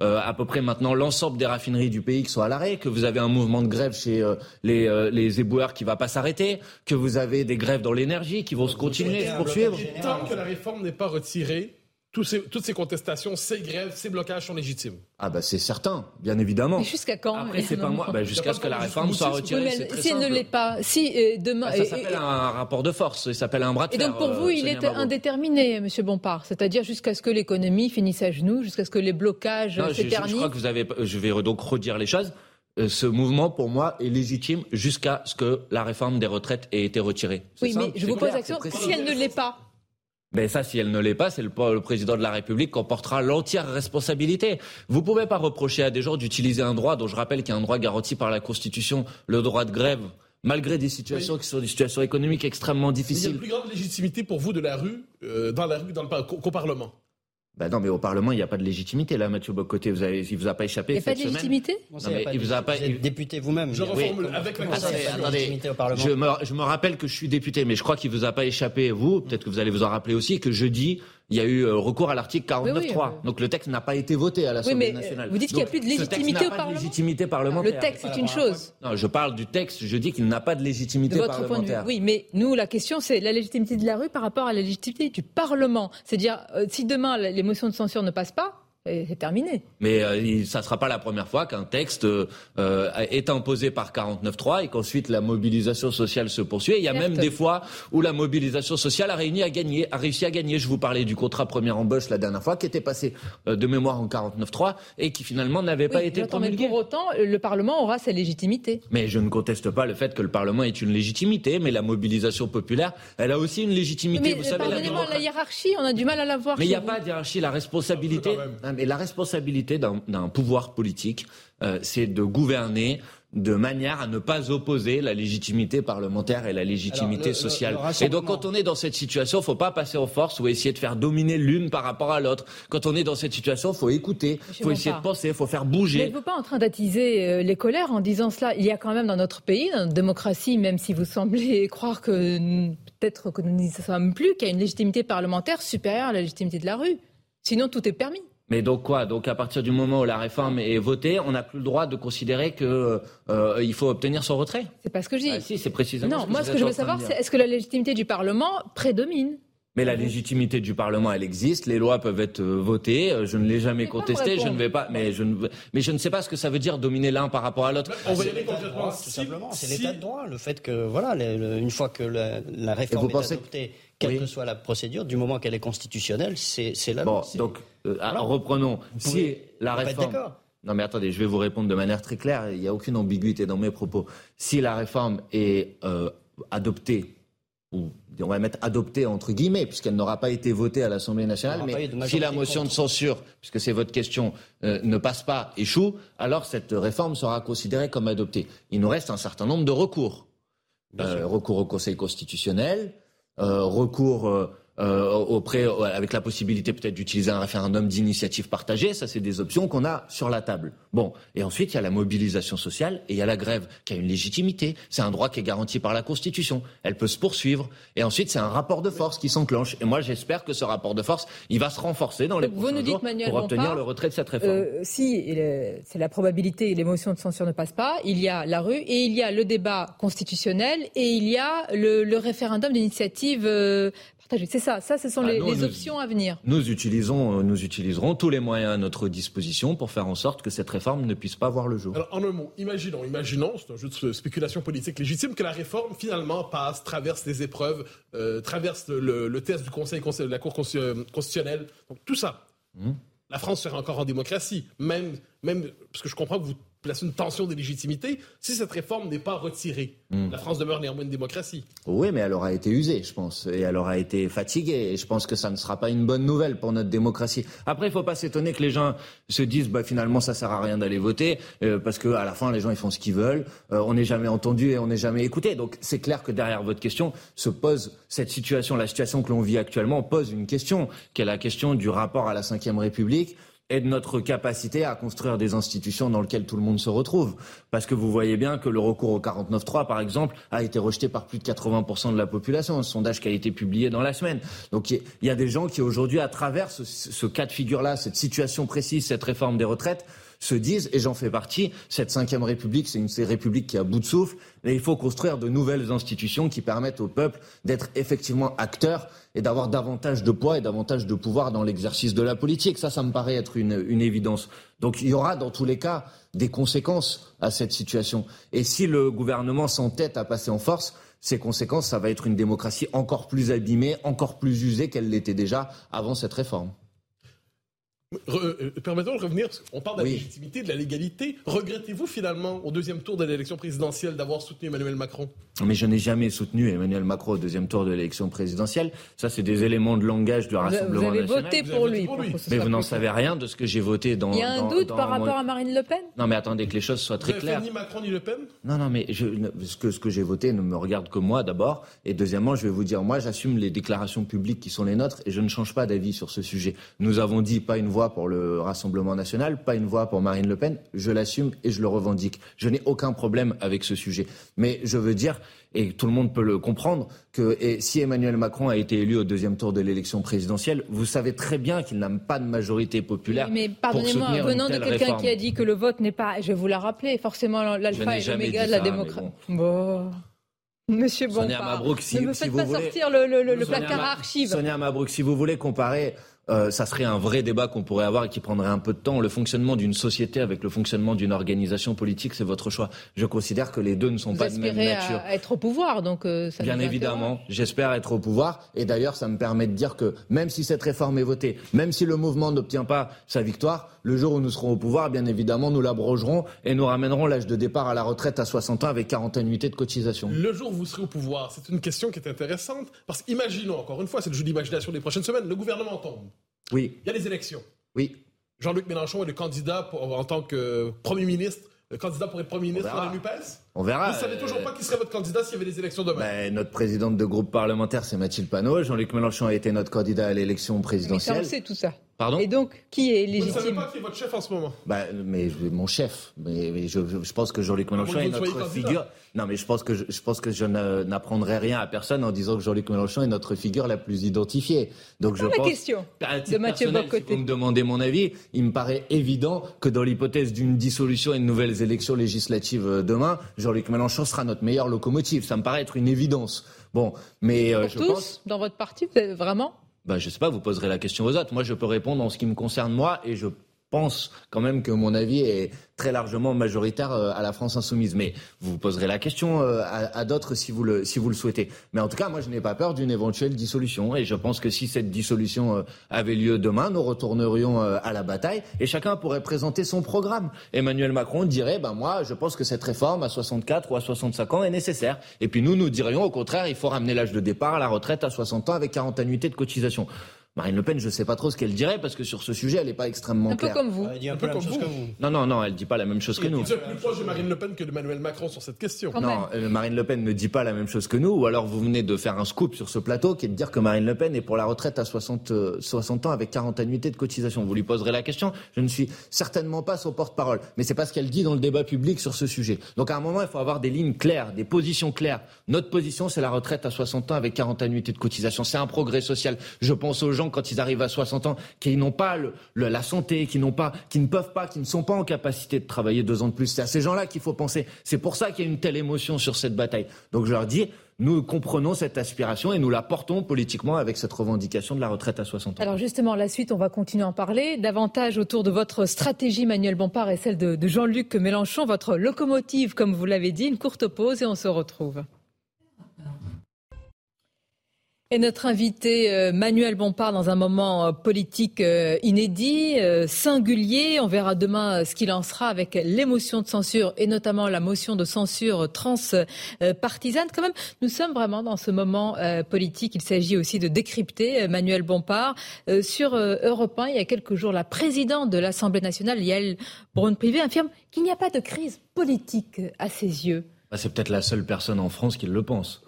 à peu près maintenant l'ensemble des raffineries du pays qui sont à l'arrêt, que vous avez un mouvement de grève chez les, les éboueurs qui va pas s'arrêter, que vous avez des grèves dans l'énergie qui vont se continuer, se poursuivre.
Tant que la réforme n'est pas retirée, toutes ces contestations, ces grèves, ces blocages sont légitimes.
Ah bah c'est certain, bien évidemment.
jusqu'à quand
Après c'est pas moi, bah, jusqu'à ce que la réforme soit retirée.
si elle ne l'est pas, si euh, demain,
bah, ça s'appelle un rapport de force, ça s'appelle un bras de
Et donc pour vous, euh, il est indéterminé, Monsieur Bompard, c'est-à-dire jusqu'à ce que l'économie finisse à genoux, jusqu'à ce que les blocages s'éternisent.
Je, je, crois que vous avez, je vais donc redire les choses. Euh, ce mouvement, pour moi, est légitime jusqu'à ce que la réforme des retraites ait été retirée.
Oui, mais je vous pose la question, si elle ne l'est pas,
mais ça, si elle ne l'est pas, c'est le, président de la République qui en portera l'entière responsabilité. Vous ne pouvez pas reprocher à des gens d'utiliser un droit dont je rappelle qu'il y a un droit garanti par la Constitution, le droit de grève, malgré des situations qui sont des situations économiques extrêmement difficiles. il y
a une plus grande légitimité pour vous de la rue, euh, dans la rue, dans le, qu'au Parlement.
Ben non, mais au Parlement, il n'y a pas de légitimité, là, Mathieu Bocoté. Vous avez, il vous a pas échappé. Il n'y
a pas de légitimité
non, mais il vous a pas. Vous
êtes député vous-même.
Je reformule avec la Constitution.
au Parlement. Je me, je me rappelle que je suis député, mais je crois qu'il vous a pas échappé, vous, peut-être que vous allez vous en rappeler aussi, que jeudi, il y a eu euh, recours à l'article 49.3. Donc le texte n'a pas été voté à l'Assemblée oui, euh, nationale.
Vous dites qu'il n'y a plus de légitimité au Parlement.
de légitimité parlementaire.
Le texte, c'est une chose.
Non, je parle du texte. Je dis qu'il n'a pas de légitimité de votre parlementaire.
Point de vue. Oui, mais nous, la question, c'est la légitimité de la rue par rapport à la légitimité du Parlement. C'est-à-dire, euh, si demain les motions de censure ne passent pas, c'est terminé.
Mais euh, ça ne sera pas la première fois qu'un texte euh, est imposé par 49.3 et qu'ensuite la mobilisation sociale se poursuit. il y a même des fois où la mobilisation sociale a, réuni à gagner, a réussi à gagner. Je vous parlais du contrat première embauche la dernière fois, qui était passé euh, de mémoire en 49.3 et qui finalement n'avait pas été promulgué.
Pour autant, le Parlement aura sa légitimité.
Mais je ne conteste pas le fait que le Parlement ait une légitimité, mais la mobilisation populaire, elle a aussi une légitimité.
Mais, vous savez, la, hiérarchie, on a du mal à la voir.
Mais il n'y a pas de hiérarchie. La responsabilité, mais la responsabilité d'un pouvoir politique, euh, c'est de gouverner de manière à ne pas opposer la légitimité parlementaire et la légitimité sociale. et donc quand on est dans cette situation, il ne faut pas passer en force ou essayer de faire dominer l'une par rapport à l'autre. Quand on est dans cette situation, il faut écouter, il faut essayer de penser, il faut faire bouger.
Mais vous pas en train d'attiser euh, les colères en disant cela. Il y a quand même dans notre pays, dans notre démocratie, même si vous semblez croire que peut-être que nous n'y sommes plus, qu'il y a une légitimité parlementaire supérieure à la légitimité de la rue. Sinon, tout est permis.
Mais donc quoi Donc à partir du moment où la réforme est votée, on n'a plus le droit de considérer qu'il euh, faut obtenir son retrait.
C'est pas ce que je dis.
Ah, si, c'est précisément.
Non, moi ce que je veux savoir, c'est est-ce que la légitimité du Parlement prédomine?
Mais la légitimité du Parlement, elle existe. Les lois peuvent être euh, votées. Euh, je ne l'ai jamais contesté. Je ne vais pas. Mais je ne. Mais je ne sais pas ce que ça veut dire dominer l'un par rapport à l'autre.
On va y aller complètement. Tout simplement. C'est l'état de droit. Le fait que voilà, une fois que la, réforme est adoptée, quelle que soit la procédure, du moment qu'elle est constitutionnelle, c'est la
loi. Bon, donc euh, reprenons. si la réforme. Non mais attendez, je vais vous répondre de manière très claire. Il n'y a aucune ambiguïté dans mes propos. Si la réforme est adoptée ou on va mettre adoptée entre guillemets, puisqu'elle n'aura pas été votée à l'Assemblée nationale, mais si la motion de censure, puisque c'est votre question, euh, ne passe pas, échoue, alors cette réforme sera considérée comme adoptée. Il nous reste un certain nombre de recours. Euh, recours au Conseil constitutionnel, euh, recours euh, auprès, euh, avec la possibilité peut-être d'utiliser un référendum d'initiative partagée. Ça, c'est des options qu'on a sur la table. Bon, et ensuite, il y a la mobilisation sociale et il y a la grève qui a une légitimité. C'est un droit qui est garanti par la Constitution. Elle peut se poursuivre. Et ensuite, c'est un rapport de force qui s'enclenche. Et moi, j'espère que ce rapport de force, il va se renforcer dans les prochains nous jours pour obtenir le retrait de cette réforme. Euh,
si c'est la probabilité, les motions de censure ne passent pas, il y a la rue et il y a le débat constitutionnel et il y a le, le référendum d'initiative C'est ça, ça, ce sont ah, les, options à venir.
Nous, utilisons, nous utiliserons tous les moyens à notre disposition pour faire en sorte que cette réforme ne puisse pas voir le jour.
Alors, en un mot, imaginons, imaginons, c'est un jeu de spéculation politique légitime, que la réforme finalement passe, traverse les épreuves, euh, traverse le, test du Conseil, de la Cour constitutionnelle. Donc tout ça. Mmh. La France serait encore en démocratie, même, même parce que je comprends que vous place une tension de légitimité si cette réforme n'est pas retirée. Hmm. La France demeure néanmoins une démocratie.
Oui, mais elle aura été usée, je pense, et elle aura été fatiguée, et je pense que ça ne sera pas une bonne nouvelle pour notre démocratie. Après, il ne faut pas s'étonner que les gens se disent, bah, finalement, ça sert à rien d'aller voter, euh, parce qu'à la fin, les gens, ils font ce qu'ils veulent, euh, on n'est jamais entendu et on n'est jamais écouté. Donc, c'est clair que derrière votre question se pose cette situation, la situation que l'on vit actuellement pose une question, qui est la question du rapport à la Ve République, et de notre capacité à construire des institutions dans lesquelles tout le monde se retrouve. Parce que vous voyez bien que le recours au 49.3, par exemple, a été rejeté par plus de 80% de la population, un sondage qui a été publié dans la semaine. Donc il y, a des gens qui aujourd'hui, à travers ce, cas de figure-là, cette situation précise, cette réforme des retraites, se disent, et j'en fais partie, cette cinquième république, c'est une république qui a bout de souffle, et il faut construire de nouvelles institutions qui permettent au peuple d'être effectivement acteur et d'avoir davantage de poids et davantage de pouvoir dans l'exercice de la politique. Ça, ça me paraît être une, une évidence. Donc il y aura dans tous les cas des conséquences à cette situation. Et si le gouvernement s'entête à passer en force, ces conséquences, ça va être une démocratie encore plus abîmée, encore plus usée qu'elle l'était déjà avant cette réforme.
Euh, permettons de revenir, on parle de la légitimité, de la légalité. Regrettez-vous finalement, au deuxième tour de l'élection présidentielle, d'avoir soutenu Emmanuel Macron?
Mais je n'ai jamais soutenu Emmanuel Macron au deuxième tour de l'élection présidentielle. Ça, c'est des éléments de langage du Rassemblement
national.
Vous
avez voté pour lui.
mais vous n'en savez rien de ce que j'ai voté dans.
Il y a un doute par rapport à Marine Le Pen?
Non, mais attendez que les choses soient très
vous
claires.
Ni Macron ni Le Pen?
Non, non, mais je, ce que, ce que j'ai voté ne me regarde que moi d'abord. Et deuxièmement, je vais vous dire, moi, j'assume les déclarations publiques qui sont les nôtres et je ne change pas d'avis sur ce sujet. Nous avons dit pas une voix pour le Rassemblement national, pas une voix pour Marine Le Pen. Je l'assume et je le revendique. Je n'ai aucun problème avec ce sujet. Mais je veux dire, et tout le monde peut le comprendre, que si Emmanuel Macron a été élu au deuxième tour de l'élection présidentielle, vous savez très bien qu'il n'a pas de majorité populaire.
mais pardonnez-moi, venant de quelqu'un qui a dit que le vote n'est pas, je vais vous la rappeler, forcément l'alpha et l'oméga de la démocratie. Bon. Monsieur Bompard, ne me faites pas sortir le, placard à archives.
Sonia Mabrouk, si vous voulez comparer euh, ça serait un vrai débat qu'on pourrait avoir et qui prendrait un peu de temps. Le fonctionnement d'une société avec le fonctionnement d'une organisation politique, c'est votre choix. Je considère que les deux ne sont pas de même nature.
À être au pouvoir, donc euh, ça
Bien évidemment, j'espère être au pouvoir. Et d'ailleurs, ça me permet de dire que même si cette réforme est votée, même si le mouvement n'obtient pas sa victoire, le jour où nous serons au pouvoir, bien évidemment, nous l'abrogerons et nous ramènerons l'âge de départ à la retraite à 60 ans avec 40 annuités de cotisation.
Le jour où vous serez au pouvoir, c'est une question qui est intéressante parce qu'imaginons, encore une fois, c'est le jeu d'imagination des prochaines semaines, le gouvernement tombe.
Oui.
Il y a les élections.
Oui.
Jean-Luc Mélenchon est le candidat en tant que Premier ministre, le candidat pour être Premier ministre de la NUPES.
On verra.
Vous ne savez toujours pas qui serait votre candidat s'il y avait des élections demain.
Ben, notre présidente de groupe parlementaire, c'est Mathilde Panot. Jean-Luc Mélenchon a été notre candidat à l'élection présidentielle. Mais
ça, on sait tout ça.
Pardon
Et donc, qui est légitime Vous ne
savez pas qui est votre chef en ce moment?
Bah, mais mon chef. Mais, je, pense que Jean-Luc ah, Mélenchon est notre figure. Non, mais je pense que je, je pense que je n'apprendrai rien à personne en disant que Jean-Luc Mélenchon est notre figure la plus identifiée. Donc je
la
pense.
question de Mathieu
Si vous me demandez mon avis, il me paraît évident que dans l'hypothèse d'une dissolution et de nouvelles élections législatives euh, demain, Jean-Luc Mélenchon sera notre meilleure locomotive. Ça me paraît être une évidence. Bon, mais
euh,
je
tous,
pense.
Dans votre parti, vraiment
ben, je sais pas, vous poserez la question aux autres. Moi, je peux répondre en ce qui me concerne moi et je pense quand même que mon avis est très largement majoritaire euh, à la France insoumise. Mais vous poserez la question euh, à, d'autres si vous le si vous le souhaitez. Mais en tout cas, moi, je n'ai pas peur d'une éventuelle dissolution. Et je pense que si cette dissolution euh, avait lieu demain, nous retournerions à la bataille et chacun pourrait présenter son programme. Emmanuel Macron dirait, ben moi, je pense que cette réforme à 64 ou à 65 ans est nécessaire. Et puis nous, nous dirions au contraire, il faut ramener l'âge de départ à la retraite à 60 ans avec 40 annuités de cotisation. Marine Le Pen, je ne sais pas trop ce qu'elle dirait parce que sur ce sujet, elle n'est pas extrêmement claire.
Un peu comme vous.
Elle dit un, peu, la même chose que vous.
Non, non, non, elle dit pas la même chose que nous.
Vous êtes plus proche de Marine Le Pen que de Emmanuel Macron sur cette question.
non, euh, Marine Le Pen ne dit pas la même chose que nous. Ou alors vous venez de faire un scoop sur ce plateau qui est de dire que Marine Le Pen est pour la retraite à 60, 60 euh, ans avec 40 annuités de cotisation. Vous lui poserez la question. Je ne suis certainement pas son porte-parole. Mais c'est pas ce qu'elle dit dans le débat public sur ce sujet. Donc à un moment, il faut avoir des lignes claires, des positions claires. Notre position, c'est la retraite à 60 ans avec 40 annuités de cotisation. C'est un progrès social. Je pense aux gens quand ils arrivent à 60 60 ans, qui n'ont pas la santé, qui n'ont pas, qui ne peuvent pas, qui ne sont pas en capacité de travailler deux ans de plus. C'est à ces gens-là qu'il faut penser. C'est pour ça qu'il y a une telle émotion sur cette bataille. Donc je leur dis, nous comprenons cette aspiration et nous la portons politiquement avec cette revendication de la retraite à 60 ans.
Alors justement, la suite, on va continuer à en parler davantage autour de votre stratégie, Manuel Bompard, et celle de, de Jean-Luc Mélenchon, votre locomotive, comme vous l'avez dit. Une courte pause et on se retrouve. Et notre invité euh, Manuel Bompard dans un moment euh, politique euh, inédit, singulier. On verra demain ce qu'il en sera avec l'émotion de censure et notamment la motion de censure transpartisane. Quand même, nous sommes vraiment dans ce moment politique. Il s'agit aussi de décrypter Manuel Bompard. Sur Europe 1, il y a quelques jours, la présidente de l'Assemblée nationale, Yael Braun-Privé, affirme qu'il n'y a pas de crise politique à ses yeux.
Bah, c'est peut-être la seule personne en France qui le pense.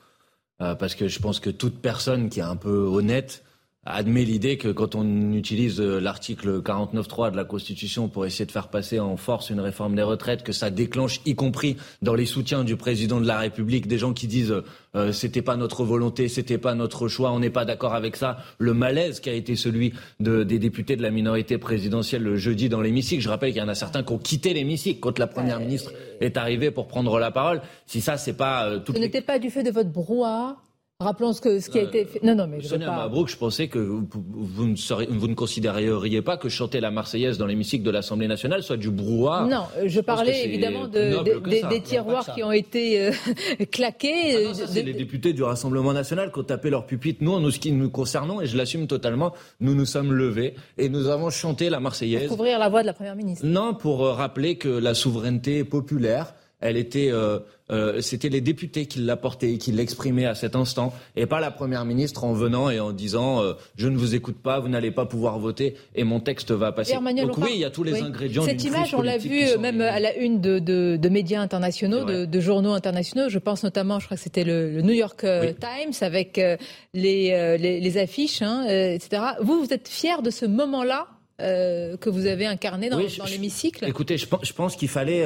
Euh, parce que je pense que toute personne qui est un peu honnête admet l'idée que quand on utilise euh, l'article 49.3 de la Constitution pour essayer de faire passer en force une réforme des retraites, que ça déclenche, y compris dans les soutiens du président de la République, des gens qui disent euh, c'était pas notre volonté, c'était pas notre choix, on n'est pas d'accord avec ça. Le malaise qui a été celui de, des députés de la minorité présidentielle le jeudi dans l'hémicycle. Je rappelle qu'il y en a certains qui ont quitté l'hémicycle quand la première ministre est arrivée pour prendre la parole. Si ça, c'est pas euh,
tout. Ce n'était pas du fait de votre brouhaha? Rappelons ce, que, ce qui a été fait.
Non, non, mais je Sonia Mabrouk, je pensais que vous, ne vous, ne considériez pas que chanter la Marseillaise dans l'hémicycle de l'Assemblée nationale soit du brouhaha.
Non, je, parlais évidemment de, des tiroirs qui ont été euh, claqués.
Ah c'est les députés du Rassemblement national qui ont tapé leur pupitre. Nous, nous, ce qui nous concernons, et je l'assume totalement, nous nous sommes levés et nous avons chanté la Marseillaise.
Pour couvrir la voix de la Première ministre.
Non, pour euh, rappeler que la souveraineté populaire, elle était, euh, euh, c'était les députés qui l'apportaient, qui l'exprimaient à cet instant, et pas la première ministre en venant et en disant euh, je ne vous écoute pas, vous n'allez pas pouvoir voter et mon texte va passer. Donc oui, il y a tous les ingrédients.
Cette image, on l'a vu même à la une de, de, de médias internationaux, de, de, journaux internationaux. Je pense notamment, je crois que c'était le, New York Times avec les, les, les, affiches, hein, etc. Vous, vous êtes fier de ce moment-là que vous avez incarné dans, dans l'hémicycle?
Écoutez, je, je pense qu'il fallait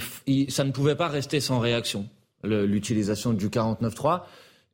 ça ne pouvait pas rester sans réaction, l'utilisation du 49.3.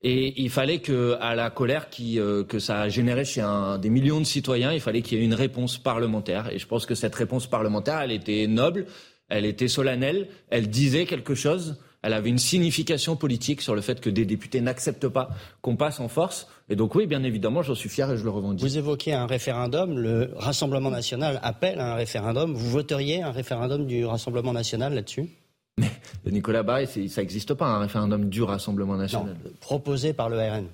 Et il fallait que, à la colère euh, que ça a généré chez des millions de citoyens, il fallait qu'il y ait une réponse parlementaire. Et je pense que cette réponse parlementaire, elle était noble, elle était solennelle, elle disait quelque chose elle avait une signification politique sur le fait que des députés n'acceptent pas qu'on passe en force. Et donc oui, bien évidemment, j'en suis fier et je le revendique.
Vous évoquez un référendum, le Rassemblement national appelle à un référendum. Vous voteriez un référendum du Rassemblement national là-dessus?
Mais Nicolas Barré, ça n'existe pas, un référendum du Rassemblement national.
proposé par le RN.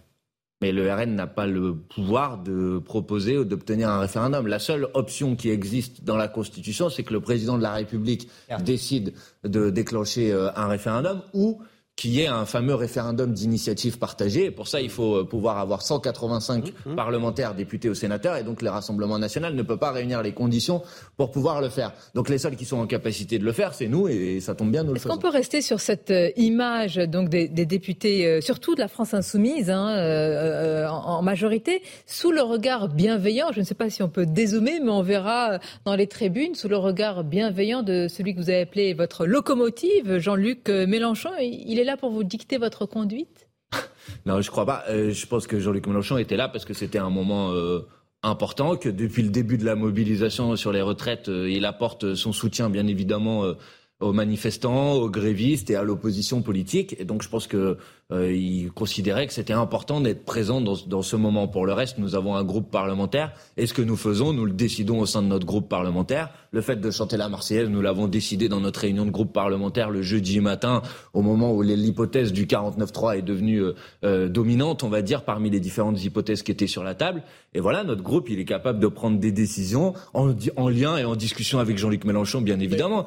Mais le RN n'a pas le pouvoir de proposer ou d'obtenir un référendum. La seule option qui existe dans la Constitution, c'est que le président de la République décide de déclencher euh, un référendum ou qu'il y ait un fameux référendum d'initiative partagée. Et pour ça, il faut euh, pouvoir avoir 185 mmh, mmh. parlementaires, députés ou sénateurs, et donc le Rassemblement national ne peut pas réunir les conditions pour pouvoir le faire. Donc les seuls qui sont en capacité de le faire, c'est nous, et ça tombe bien, nous le
faisons. Est-ce qu'on peut rester sur cette euh, image donc des, députés, euh, surtout de la France insoumise, hein, en, majorité, sous le regard bienveillant, je ne sais pas si on peut dézoomer, mais on verra dans les tribunes, sous le regard bienveillant de celui que vous avez appelé votre locomotive, Jean-Luc Mélenchon, il est là pour vous dicter votre conduite?
Non, je crois pas. Euh, je pense que Jean-Luc Mélenchon était là parce que c'était un moment euh, important, que depuis le début de la mobilisation sur les retraites, euh, il apporte son soutien, bien évidemment, aux manifestants, aux grévistes et à l'opposition politique. Et donc, je pense que euh, il considérait que c'était important d'être présent dans, dans, ce moment. Pour le reste, nous avons un groupe parlementaire et ce que nous faisons, nous le décidons au sein de notre groupe parlementaire. Le fait de chanter la Marseillaise, nous l'avons décidé dans notre réunion de groupe parlementaire le jeudi matin, au moment où l'hypothèse du 49-3 est devenue euh, euh, dominante, on va dire, parmi les différentes hypothèses qui étaient sur la table. Et voilà, notre groupe, il est capable de prendre des décisions en, en lien et en discussion avec Jean-Luc Mélenchon, bien évidemment.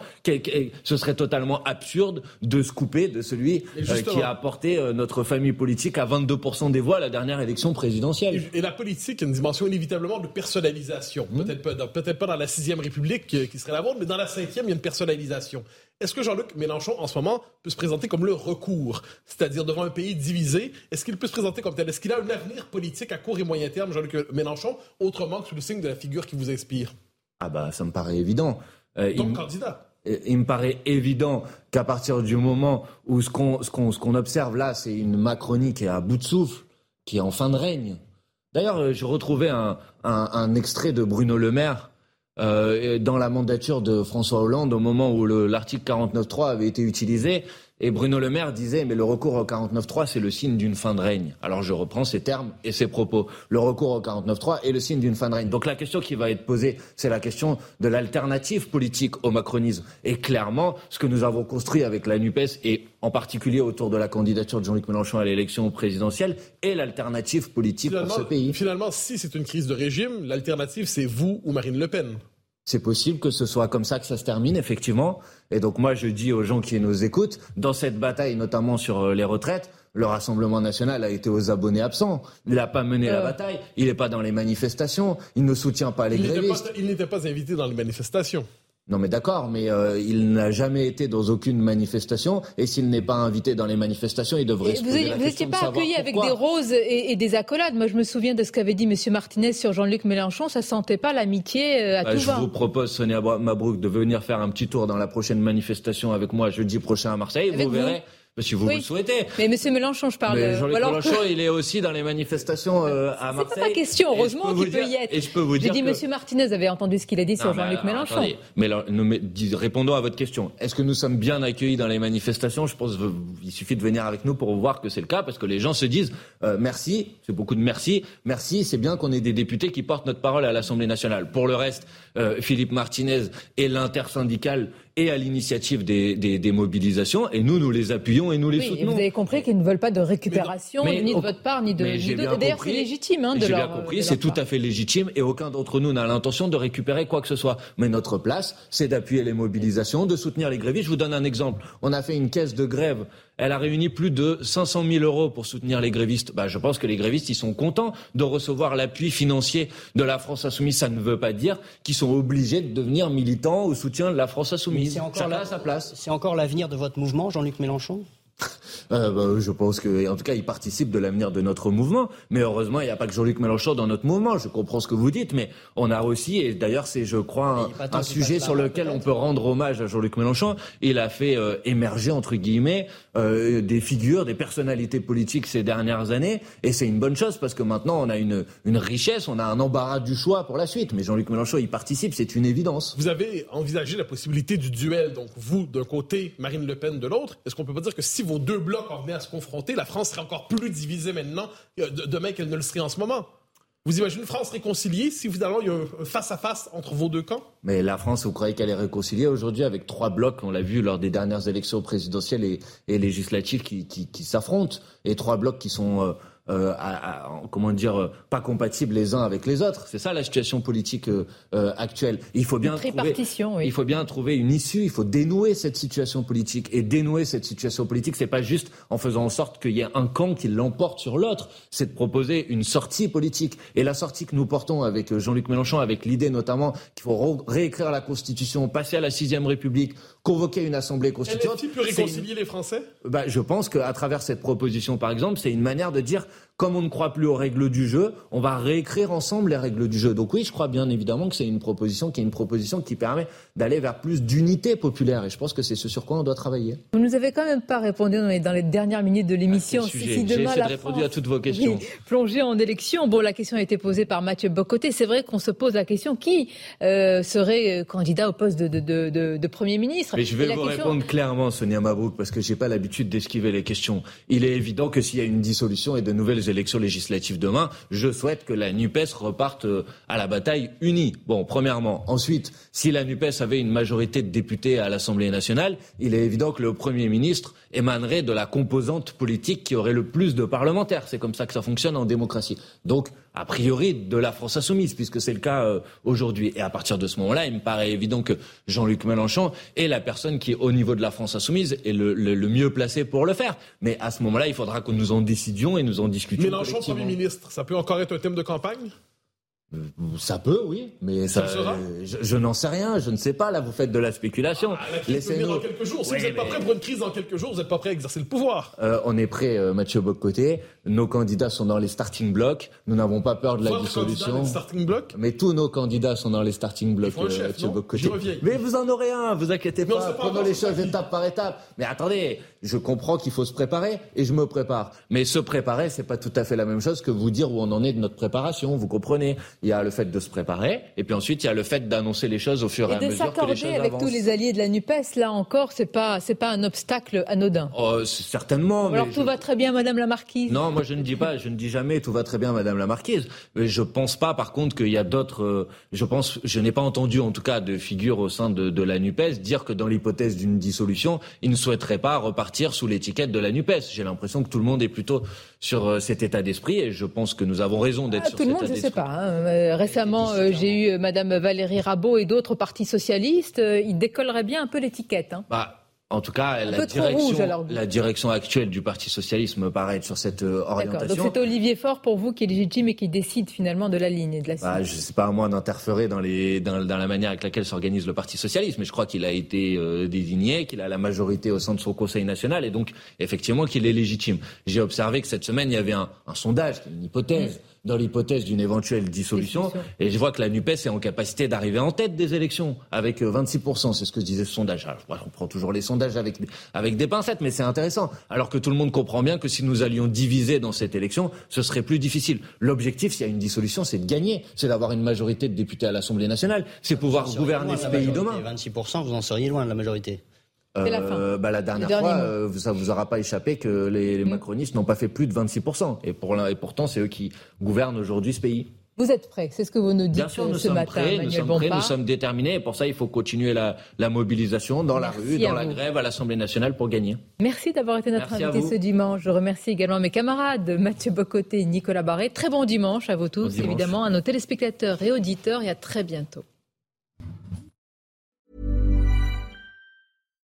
Ce serait totalement absurde de se couper de celui qui a apporté euh, notre famille politique à 22% des voix à la dernière élection présidentielle.
Et, la politique a une dimension inévitablement de personnalisation. Mmh. Peut-être pas, peut pas dans la sixième République euh, qui serait la vôtre, mais dans la cinquième, il y a une personnalisation. Est-ce que Jean-Luc Mélenchon, en ce moment, peut se présenter comme le recours, c'est-à-dire devant un pays divisé? Est-ce qu'il peut se présenter comme tel? Est-ce qu'il a un avenir politique à court et moyen terme, Jean-Luc Mélenchon, autrement que sous le signe de la figure qui vous inspire?
Ah bah, ça me paraît évident.
Euh, Donc, candidat
il me paraît évident qu'à partir du moment où ce qu'on observe là, c'est une Macronie qui est à bout de souffle, qui est en fin de règne. D'ailleurs, euh, je retrouvais un, un, extrait de Bruno Le Maire euh, dans la mandature de François Hollande au moment où l'article 49.3 avait été utilisé. Et Bruno Le Maire disait, mais le recours au 49.3, c'est le signe d'une fin de règne. Alors je reprends ces termes et ces propos. Le recours au 49.3 est le signe d'une fin de règne. Donc la question qui va être posée, c'est la question de l'alternative politique au macronisme. Et clairement, ce que nous avons construit avec la NUPES, et en particulier autour de la candidature de Jean-Luc Mélenchon à l'élection présidentielle, est l'alternative politique pour ce pays.
Finalement, si c'est une crise de régime, l'alternative, c'est vous ou Marine Le Pen.
C'est possible que ce soit comme ça que ça se termine, effectivement. Et donc moi, je dis aux gens qui nous écoutent, dans cette bataille, notamment sur euh, les retraites, le Rassemblement national a été aux abonnés absents. Il n'a pas mené la euh. bataille. Il n'est pas dans les manifestations. Il ne soutient pas les grévistes.
il n'était pas invité dans les manifestations.
Non mais d'accord, mais euh, il n'a jamais été dans aucune manifestation et s'il n'est pas invité dans les manifestations, il devrait se poser
Vous n'étiez pas accueilli avec des roses et, des accolades. Moi, je me souviens de ce qu'avait dit M. Martinez sur Jean-Luc Mélenchon. Ça sentait pas l'amitié euh, à bah, tout
Je vous propose, Sonia Mabrouk, de venir faire un petit tour dans la prochaine manifestation avec moi jeudi prochain à Marseille. vous verrez si vous le souhaitez.
Mais M. Mélenchon, je parle.
Jean-Luc Mélenchon, il est aussi dans les manifestations euh, à Marseille.
C'est pas question. Heureusement qu'il peut y être.
Et je peux vous dire.
J'ai dit, M. Martinez avait entendu ce qu'il a dit sur Jean-Luc Mélenchon.
mais, répondons à votre question. Est-ce que nous sommes bien accueillis dans les manifestations? Je pense qu'il suffit de venir avec nous pour voir que c'est le cas, parce que les gens se disent euh, merci, c'est beaucoup de merci, merci, c'est bien qu'on ait des députés qui portent notre parole à l'Assemblée nationale. Pour le reste, euh, Philippe Martinez et l'intersyndical et à l'initiative des, des, des, mobilisations, et nous, nous les appuyons et nous les soutenons.
vous avez compris qu'ils ne veulent pas de récupération, ni de votre part, ni de... D'ailleurs, c'est légitime. Hein,
J'ai bien compris, c'est tout à fait légitime, et aucun d'entre nous n'a l'intention de récupérer quoi que ce soit. Mais notre place, c'est d'appuyer les mobilisations, de soutenir les grévistes. Je vous donne un exemple. On a fait une caisse de grève elle a réuni plus de 500 000 euros pour soutenir les grévistes. Bah, je pense que les grévistes, ils sont contents de recevoir l'appui financier de la France Insoumise. Ça ne veut pas dire qu'ils sont obligés de devenir militants au soutien de la France Insoumise.
C'est encore, la... sa place. C'est encore l'avenir de votre mouvement, Jean-Luc Mélenchon?
euh, bah, je pense que, en tout cas, il participe de l'avenir de notre mouvement. Mais heureusement, il n'y a pas que Jean-Luc Mélenchon dans notre mouvement. Je comprends ce que vous dites, mais on a aussi, et d'ailleurs, c'est, je crois, un, sujet sur lequel on peut rendre hommage à Jean-Luc Mélenchon. Il a fait euh, émerger, entre guillemets, euh, des figures, des personnalités politiques ces dernières années, et c'est une bonne chose parce que maintenant, on a une, une richesse, on a un embarras du choix pour la suite. Mais Jean-Luc Mélenchon, il participe, c'est une évidence.
Vous avez envisagé la possibilité du duel, donc vous d'un côté, Marine Le Pen de l'autre. Est-ce qu'on peut pas dire que si vos deux blocs en venaient à se confronter, la France serait encore plus divisée maintenant, euh, demain qu'elle ne le serait en ce moment. Vous imaginez une France réconciliée si finalement il y a un face-à-face entre vos deux camps?
Mais la France, vous croyez qu'elle est réconciliée aujourd'hui avec trois blocs, on l'a vu lors des dernières élections présidentielles et, législatives qui, s'affrontent, et trois blocs qui sont... Euh, euh, comment dire, euh, pas compatibles les uns avec les autres. C'est ça la situation politique euh, actuelle. Il faut bien trouver, il faut bien trouver une issue. Il faut dénouer cette situation politique et dénouer cette situation politique. C'est pas juste en faisant en sorte qu'il y ait un camp qui l'emporte sur l'autre. C'est de proposer une sortie politique. Et la sortie que nous portons avec Jean-Luc Mélenchon, avec l'idée notamment qu'il faut réécrire la Constitution, passer à la sixième République, convoquer une assemblée constituante.
LFI peut réconcilier les Français?
Bah, Je pense qu'à travers cette proposition, par exemple, c'est une manière de dire comme on ne croit plus aux règles du jeu, on va réécrire ensemble les règles du jeu. Donc oui, je crois bien évidemment que c'est une proposition qui est une proposition qui permet d'aller vers plus d'unité populaire. Et je pense que c'est ce sur quoi on doit travailler.
Vous nous avez quand même pas répondu dans les dernières minutes de l'émission.
Ah, si, demain J'ai répondu à toutes vos questions.
Plongé en élection, bon, la question a été posée par Mathieu Bocoté. C'est vrai qu'on se pose la question qui euh, serait euh, candidat au poste de, de, de, de Premier ministre?
Mais je vais vous répondre clairement, Sonia Mabrouk, parce que j'ai pas l'habitude d'esquiver les questions. Il est évident que s'il y a une dissolution et de nouvelles élections législatives demain, je souhaite que la NUPES reparte euh, à la bataille unie. Bon, premièrement. Ensuite, si la NUPES avait une majorité de députés à l'Assemblée nationale, il est évident que le Premier ministre émanerait de la composante politique qui aurait le plus de parlementaires. C'est comme ça que ça fonctionne en démocratie. Donc, a priori, de la France insoumise, puisque c'est le cas euh, aujourd'hui. Et à partir de ce moment-là, il me paraît évident que Jean-Luc Mélenchon est la personne qui, au niveau de la France insoumise, est le, mieux placé pour le faire. Mais à ce moment-là, il faudra que nous en décidions et nous en discutions.
Mélenchon, Premier ministre, ça peut encore être un thème de campagne?
Ça peut, oui, mais ça, je, n'en sais rien, je ne sais pas. Là, vous faites de la spéculation.
Ah, la crise peut dans quelques jours. Si vous n'êtes pas prêt pour une crise dans quelques jours, vous n'êtes pas prêt à exercer le pouvoir.
Euh, on est prêt, euh, Mathieu Boccoté. Nos candidats sont dans les starting blocks. Nous n'avons pas peur de la dissolution.
starting blocks
mais tous nos candidats sont dans les starting blocks,
euh, Mathieu
Boccoté. Mais vous en aurez un, vous inquiétez pas. Prenons les choses étape par étape. Mais attendez, je comprends qu'il faut se préparer et je me prépare. Mais se préparer, c'est pas tout à fait la même chose que vous dire où on en est de notre préparation. Vous comprenez? Il y a le fait de se préparer et puis ensuite il y a le fait d'annoncer les choses au fur et, à mesure que les choses
avec tous les alliés de la Nupes, là encore, c'est pas c'est pas un obstacle anodin.
Oh, certainement.
Alors tout va très bien, Madame la Marquise.
Non, moi je ne dis pas, je ne dis jamais tout va très bien, Madame la Marquise. Mais je pense pas, par contre, qu'il y a d'autres. Euh, je pense, je n'ai pas entendu en tout cas de figures au sein de, de la Nupes dire que dans l'hypothèse d'une dissolution, ils ne souhaiteraient pas repartir sous l'étiquette de la NUPES. J'ai l'impression que tout le monde est plutôt sur euh, cet état d'esprit et je pense que nous avons raison d'être ah, sur
cet état d'esprit. Tout le monde, je ne sais pas. Hein. Euh, récemment, euh, j'ai eu Madame Valérie Rabault et d'autres partis socialistes. Ils décolleraient bien un peu l'étiquette. Hein.
Bah, en tout cas, la direction, la direction, actuelle du Parti socialiste me paraît être sur cette orientation.
Donc c'est Olivier Faure pour vous qui est légitime et qui décide finalement de la ligne et de la
bah, Je ne sais pas à moi d'interférer dans, dans, dans, la manière avec laquelle s'organise le Parti socialiste, mais je crois qu'il a été désigné, qu'il a la majorité au sein de son Conseil national et donc effectivement qu'il est légitime. J'ai observé que cette semaine, il y avait un, un sondage, une hypothèse dans l'hypothèse d'une éventuelle dissolution. Et je vois que la NUPES est en capacité d'arriver en tête des élections avec 26%. Euh, c'est ce que disait ce sondage. Alors, on prend toujours les sondages avec, avec des pincettes, mais c'est intéressant. Alors que tout le monde comprend bien que si nous allions diviser dans cette élection, ce serait plus difficile. L'objectif, s'il y a une dissolution, c'est de gagner. C'est d'avoir une majorité de députés à l'Assemblée nationale. C'est pouvoir gouverner ce pays demain.
26%, vous en seriez loin de la majorité.
La, euh,
bah, la dernière fois, euh, ça vous aura pas échappé que les, mm. macronistes n'ont pas fait plus de 26%. Et, pour, et pourtant, c'est eux qui gouvernent aujourd'hui ce pays.
Vous êtes prêts, c'est ce que vous nous dites Bien
sûr,
nous
ce sommes
matin,
prêts,
nous
sommes prêts, nous sommes déterminés. Et pour ça, il faut continuer la, la mobilisation dans la rue, dans la grève, à l'Assemblée nationale pour gagner.
Merci d'avoir été notre invité ce dimanche. Je remercie également mes camarades Mathieu Bocoté et Nicolas Barré. Très bon dimanche à vous tous, évidemment, à nos téléspectateurs et auditeurs, et à très bientôt.